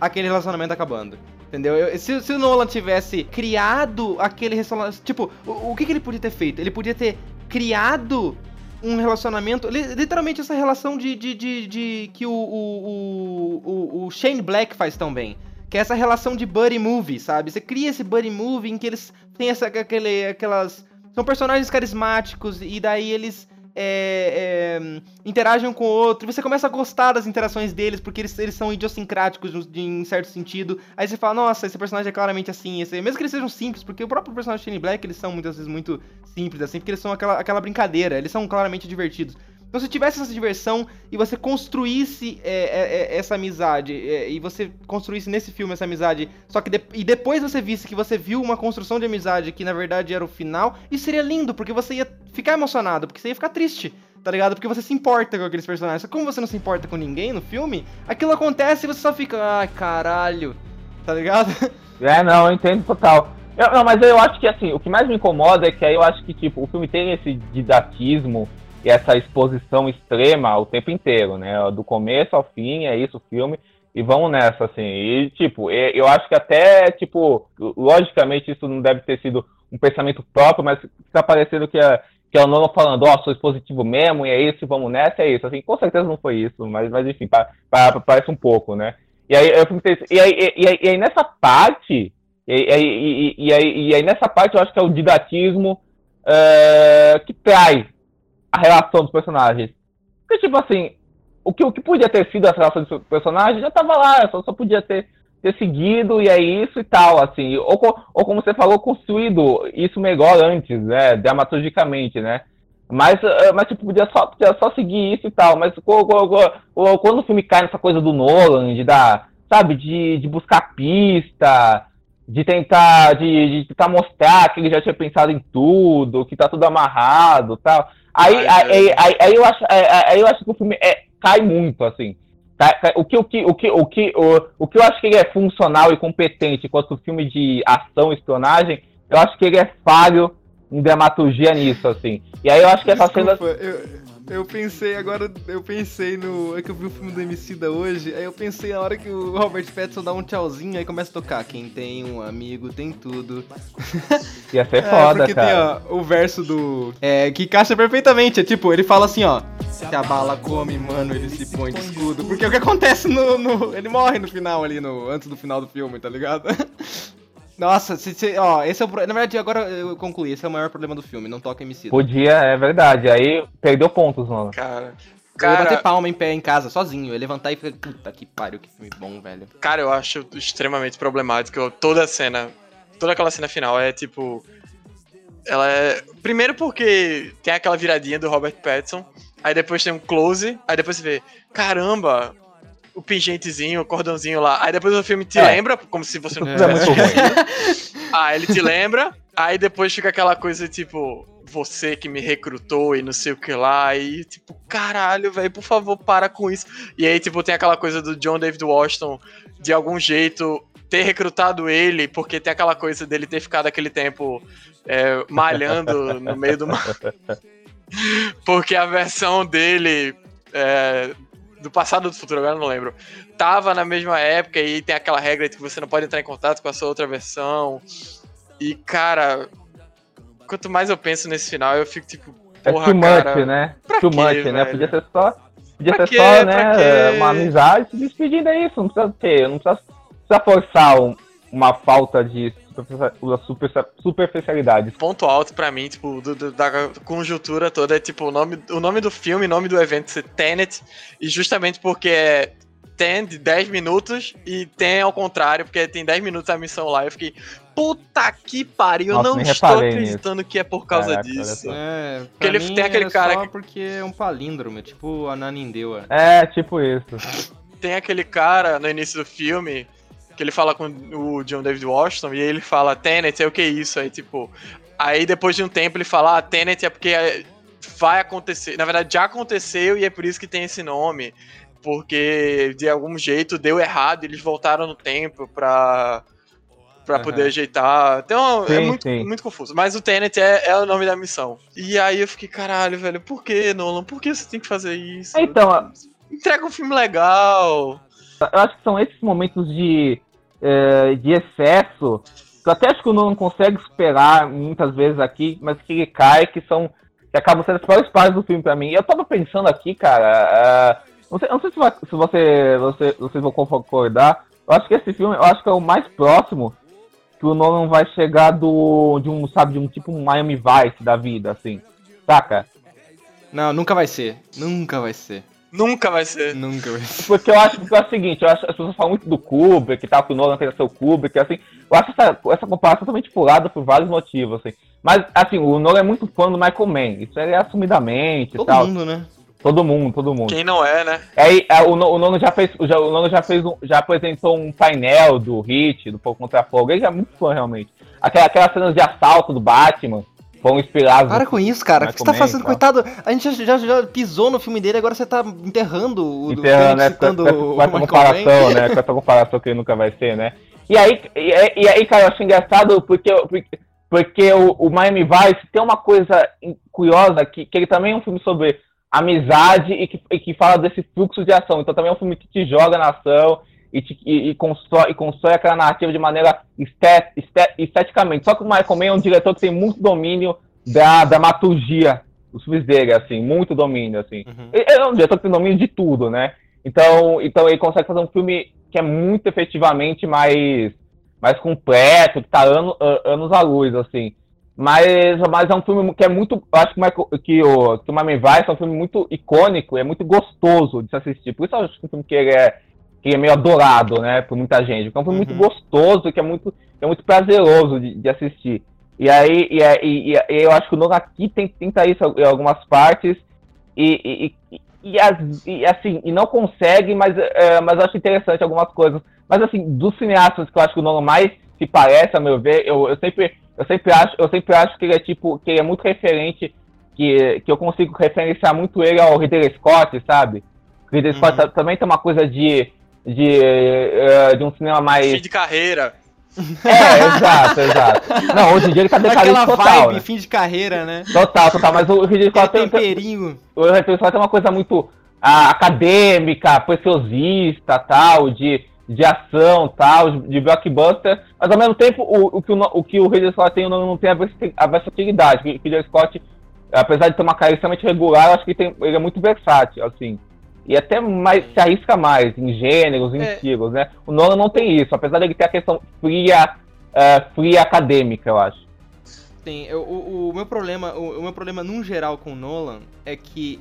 aquele relacionamento acabando. Entendeu? Eu, se, se o Nolan tivesse criado aquele relacionamento. Tipo, o, o que, que ele podia ter feito? Ele podia ter criado um relacionamento. Literalmente essa relação de, de, de, de que o, o, o, o, Shane Black faz tão bem. Que é essa relação de buddy movie, sabe? Você cria esse buddy movie em que eles têm essa, aquele, aquelas. São personagens carismáticos e daí eles é, é, interagem com o outro, você começa a gostar das interações deles, porque eles, eles são idiosincráticos de, em certo sentido. Aí você fala, nossa, esse personagem é claramente assim, esse, mesmo que eles sejam simples, porque o próprio personagem de Shane Black, eles são muitas vezes muito simples, assim, porque eles são aquela, aquela brincadeira, eles são claramente divertidos. Então, se tivesse essa diversão e você construísse é, é, é essa amizade, é, e você construísse nesse filme essa amizade, só que de, e depois você visse que você viu uma construção de amizade que na verdade era o final, isso seria lindo, porque você ia ficar emocionado, porque você ia ficar triste, tá ligado? Porque você se importa com aqueles personagens. Só como você não se importa com ninguém no filme, aquilo acontece e você só fica, ai caralho, tá ligado? É, não, eu entendo total. Eu, não, mas eu acho que assim, o que mais me incomoda é que aí eu acho que tipo, o filme tem esse didatismo essa exposição extrema o tempo inteiro, né? Do começo ao fim, é isso o filme. e vamos nessa, assim. E, tipo, eu acho que até, tipo, logicamente isso não deve ter sido um pensamento próprio, mas fica parecendo que é, que é o Nolan falando, ó, oh, sou expositivo mesmo, e é isso, vamos nessa, é isso. Assim, com certeza não foi isso, mas, mas enfim, pa, pa, parece um pouco, né? E aí, eu e aí, e aí, e aí nessa parte, e, e, e, aí, e aí nessa parte eu acho que é o didatismo uh, que traz a relação dos personagens. Porque, tipo assim, o que, o que podia ter sido essa relação dos personagens já tava lá, só, só podia ter, ter seguido e é isso e tal, assim. Ou, ou como você falou, construído isso melhor antes, né, dramaturgicamente, né. Mas, eh, mas tipo, podia só, podia só seguir isso e tal. Mas quando o filme cai nessa coisa do Nolan, de dar, sabe, de, de buscar pista, de tentar, de, de tentar mostrar que ele já tinha pensado em tudo, que tá tudo amarrado tal. Aí, aí, aí, aí, eu acho, aí eu acho que o filme é, cai muito, assim. Tá, o, que, o, que, o, que, o, que, o, o que eu acho que ele é funcional e competente enquanto filme de ação e espionagem, eu acho que ele é falho em dramaturgia nisso, assim. E aí eu acho que essa Desculpa, cena. Eu eu pensei agora, eu pensei no. É que eu vi o filme do MC da hoje, aí eu pensei a hora que o Robert Pattinson dá um tchauzinho, aí começa a tocar. Quem tem um amigo tem tudo. Ia ser é, foda, porque cara. tem, ó, o verso do. É, que encaixa perfeitamente. É tipo, ele fala assim, ó. Se a bala come, mano, ele se põe de escudo. Porque é o que acontece no. no ele morre no final ali, no, antes do final do filme, tá ligado? Nossa, se, se, ó, esse é o. Na verdade, agora eu concluí, esse é o maior problema do filme, não toca MC. Podia, é verdade. Aí perdeu pontos, mano. Cara. Cara, eu ia bater palma em pé em casa, sozinho. Eu ia levantar e ficar, puta que pariu, que filme bom, velho. Cara, eu acho extremamente problemático toda a cena. Toda aquela cena final é tipo. Ela é. Primeiro porque tem aquela viradinha do Robert Pattinson. Aí depois tem um close. Aí depois você vê, caramba, o pingentezinho, o cordãozinho lá. Aí depois o filme te é. lembra, como se você não tivesse é Ah, ele te lembra. Aí depois fica aquela coisa tipo, você que me recrutou e não sei o que lá. E tipo, caralho, velho, por favor, para com isso. E aí, tipo, tem aquela coisa do John David Washington, de algum jeito, ter recrutado ele, porque tem aquela coisa dele ter ficado aquele tempo é, malhando no meio do mar. porque a versão dele é, do passado ou do futuro, agora não lembro. Tava na mesma época e tem aquela regra de que você não pode entrar em contato com a sua outra versão. E, cara, quanto mais eu penso nesse final, eu fico tipo, é porra, é too cara, much, né? Too quê, much, né? Podia ser só, podia ser só, né, uma amizade se despedindo é isso, não precisa ter, não precisa, precisa forçar um, uma falta de super, superficialidade. Ponto alto para mim, tipo, do, do, da conjuntura toda é tipo o nome, o nome do filme, o nome do evento ser Tenet, e justamente porque é tem de 10 minutos e tem ao contrário, porque tem 10 minutos a missão lá. Eu fiquei, puta que pariu, Nossa, eu não estou acreditando nisso. que é por causa Caraca, disso. É, porque ele tem aquele é cara só que... porque é um palíndromo, é tipo a Nanindeua. É, tipo isso. Tem aquele cara no início do filme que ele fala com o John David Washington e ele fala Tenet é o que é isso? Aí tipo, aí depois de um tempo ele fala ah, Tenet é porque vai acontecer, na verdade já aconteceu e é por isso que tem esse nome, porque de algum jeito deu errado, eles voltaram no tempo pra para uhum. poder ajeitar. Então sim, é muito, muito confuso. Mas o Tenet é, é o nome da missão. E aí eu fiquei, caralho, velho, por que, Nolan? Por que você tem que fazer isso? Então, entrega um filme legal. Eu acho que são esses momentos de é, de excesso, que eu até acho que o Nolan consegue superar muitas vezes aqui, mas que cai, que são. que acabam sendo as piores partes do filme pra mim. Eu tava pensando aqui, cara. Uh, não sei, não sei se, se você, você, vocês vão concordar. Eu acho que esse filme, eu acho que é o mais próximo que o Nolan vai chegar do de um, sabe, de um tipo Miami Vice da vida, assim. Saca? Não, nunca vai ser. Nunca vai ser. Nunca vai ser. Nunca vai ser. Porque eu acho que é o seguinte, eu acho, as pessoas falam muito do Kubrick e tal, que o Nolan fez seu Kubrick, assim. Eu acho essa, essa comparação totalmente furada por vários motivos, assim. Mas, assim, o Nolan é muito fã do Michael Mann. Isso é assumidamente Todo tal. mundo, né? Todo mundo, todo mundo. Quem não é, né? Aí, é, o, o Nolan já fez, já, o Nolan já fez, um, já apresentou um painel do Hit, do Fogo contra Fogo. Ele é muito fã, realmente. Aquela, aquelas cenas de assalto do Batman inspirados. Para com isso, cara. O que você tá fazendo? Coitado, a gente já, já, já, pisou no filme dele, agora você tá enterrando o enterrando, né? Com, com, essa comparação, né? Com essa comparação que ele nunca vai ser, né? E aí, e, e aí cara, eu acho engraçado porque, porque, porque o, o, Miami Vice tem uma coisa curiosa que, que ele também é um filme sobre amizade e que, e que fala desse fluxo de ação. Então também é um filme que te joga na ação e, e, e, constrói, e constrói aquela narrativa de maneira estet, estet, esteticamente. Só que o Michael Mann é um diretor que tem muito domínio da dramaturgia dos filmes dele, assim, muito domínio, assim. Uhum. Ele é um diretor que tem domínio de tudo, né? Então, então ele consegue fazer um filme que é muito efetivamente mais, mais completo, que tá ano, anos à luz, assim. Mas, mas é um filme que é muito. Acho que, Michael, que o, que o Mamãe Vice é um filme muito icônico, é muito gostoso de se assistir. Por isso eu acho que é um filme que ele é, que é meio adorado, né, por muita gente. É um filme uhum. muito gostoso, que é muito, que é muito prazeroso de, de assistir. E aí, e, e, e, eu acho que o tem, tenta isso em algumas partes, e, e, e, as, e assim, e não consegue, mas, é, mas acho interessante algumas coisas. Mas assim, dos cineastas que eu acho que o Nolan mais se parece, a meu ver, eu, eu sempre eu sempre acho, eu sempre acho que ele é tipo, que ele é muito referente, que, que eu consigo referenciar muito ele ao Ridley Scott, sabe? O Ridley uhum. Scott também tem uma coisa de, de, uh, de um cinema mais. Fim de carreira. É, exato, exato. Não, hoje em dia ele tá decadente Aquela total. vibe, né? fim de carreira, né? Total, total. Mas o Ridley Scott tem. Temperinho. O Ridley Scott tem uma coisa muito ah, acadêmica, preciosista, tal, de de ação, tal, de blockbuster, mas ao mesmo tempo o, o que o, o, que o Ridley Scott tem não, não tem a versatilidade. O Ridley Scott, apesar de ter uma carreira extremamente regular, eu acho que tem, ele é muito versátil, assim. E até mais, se arrisca mais em gêneros, em é. estilos, né? O Nolan não tem isso, apesar dele ter a questão fria, uh, fria acadêmica, eu acho. Sim, eu, o, o, meu problema, o, o meu problema num geral com o Nolan é que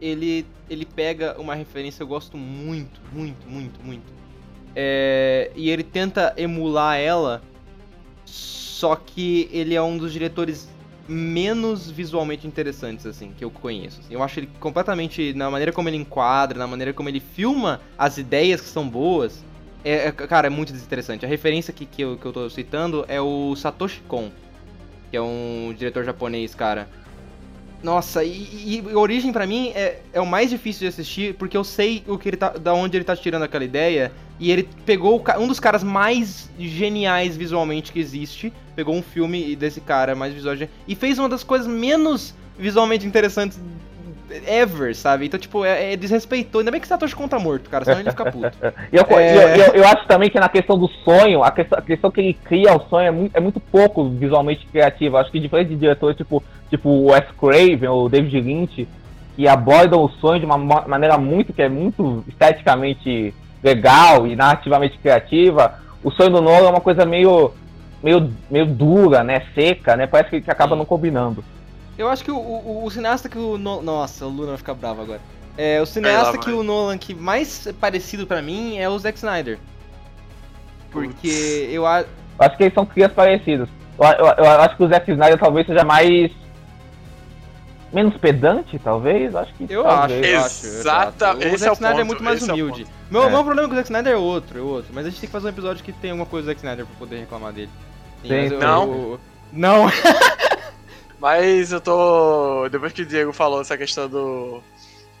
ele, ele pega uma referência que eu gosto muito, muito, muito, muito é, e ele tenta emular ela, só que ele é um dos diretores menos visualmente interessantes, assim, que eu conheço. Assim. Eu acho ele completamente. Na maneira como ele enquadra, na maneira como ele filma as ideias que são boas. É, é, cara, é muito desinteressante. A referência que, que, eu, que eu tô citando é o Satoshi Kon, que é um diretor japonês, cara. Nossa, e, e Origem para mim é, é o mais difícil de assistir, porque eu sei o que ele tá, da onde ele tá tirando aquela ideia, e ele pegou um dos caras mais geniais visualmente que existe, pegou um filme desse cara mais visual e fez uma das coisas menos visualmente interessantes ever, sabe? Então, tipo, é, é desrespeitou. Ainda bem que Satoshi Kon tá morto, cara, senão ele fica puto. eu, é... eu, eu, eu, acho também que na questão do sonho, a questão, a questão que ele cria o sonho é muito, é muito pouco visualmente criativo. Acho que diferente de diretores tipo, tipo o Wes Craven ou David Lynch, que abordam o sonho de uma maneira muito, que é muito esteticamente legal e narrativamente criativa, o sonho do Nolan é uma coisa meio, meio, meio dura, né? Seca, né? Parece que, que acaba não combinando. Eu acho que o, o, o cineasta que o. No... Nossa, o Luna vai ficar bravo agora. É, o cineasta é, que o Nolan que mais parecido para mim é o Zack Snyder. Porque eu acho. Acho que eles são crias parecidas. Eu, eu, eu, acho que o Zack Snyder talvez seja mais. Menos pedante, talvez? Acho que. Eu talvez. acho. Exatamente. O Zack é Snyder é muito mais é humilde. É meu, é. meu problema com o Zack Snyder é outro, é outro. Mas a gente tem que fazer um episódio que tem alguma coisa do Zack Snyder pra poder reclamar dele. Sim, Sim. não. Eu, não. Mas eu tô. Depois que o Diego falou essa questão do.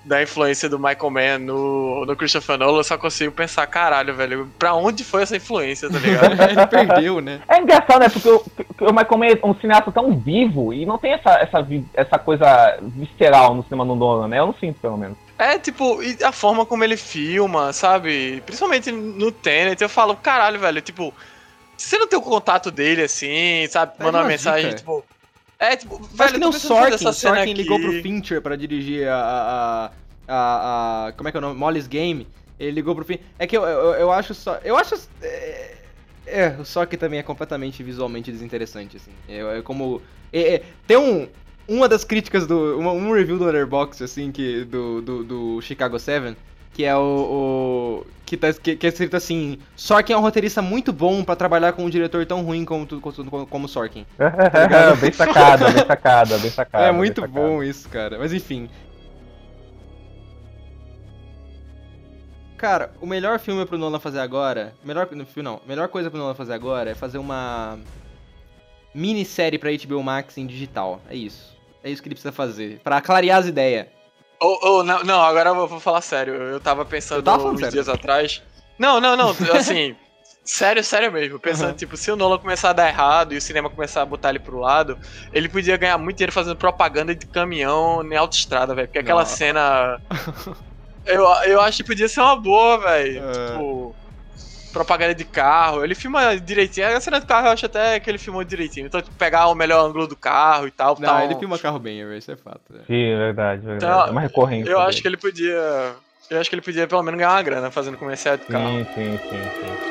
Da influência do Michael Mann no, no Christopher Nolan, eu só consigo pensar, caralho, velho, pra onde foi essa influência, tá ligado? Ele perdeu, né? É engraçado, né? Porque o, o Michael Mann é um cineasta tão vivo e não tem essa, essa, essa coisa visceral no cinema do Nolan, né? Eu não sinto, pelo menos. É, tipo, e a forma como ele filma, sabe? Principalmente no Tenet, eu falo, caralho, velho, tipo, você não tem o contato dele assim, sabe? Manda uma mensagem, dica. tipo. É, tipo, velho, que nem o Sorkin, Sorkin ligou pro Fincher pra dirigir a, a, a, a, Como é que é o nome? Molly's Game. Ele ligou pro Fincher. É que eu, eu, eu acho só. Eu acho. É, é, o Sorkin também é completamente visualmente desinteressante, assim. É, é como. É, é, tem um. Uma das críticas do. Uma, um review do Letterboxd, assim, que, do, do, do Chicago 7 que é o, o que, tá, que, que, é escrito assim: Sorkin é um roteirista muito bom para trabalhar com um diretor tão ruim como, como, como Sorkin. Tá bem sacada, bem sacada, bem sacada. É muito bom isso, cara. Mas enfim. Cara, o melhor filme pro Nolan fazer agora. Melhor. Não, melhor coisa pro Nolan fazer agora é fazer uma. Minissérie pra HBO Max em digital. É isso. É isso que ele precisa fazer. para clarear as ideias. Oh, oh, não, não, agora eu vou falar sério. Eu tava pensando eu uns sério. dias atrás. Não, não, não, assim. sério, sério mesmo. Pensando, uhum. tipo, se o Nolan começar a dar errado e o cinema começar a botar ele pro lado, ele podia ganhar muito dinheiro fazendo propaganda de caminhão em autoestrada, velho. Porque aquela não. cena. eu, eu acho que podia ser uma boa, velho. É. Tipo propaganda de carro. Ele filma direitinho. A cena do carro eu acho até que ele filmou direitinho. Então, tipo, pegar o melhor ângulo do carro e tal. Não, tal. ele filma carro bem, isso é fato. né? Sim, é verdade, verdade. Então, é uma recorrência. Eu dele. acho que ele podia. Eu acho que ele podia pelo menos ganhar uma grana fazendo comercial de carro. Sim, sim, sim, sim.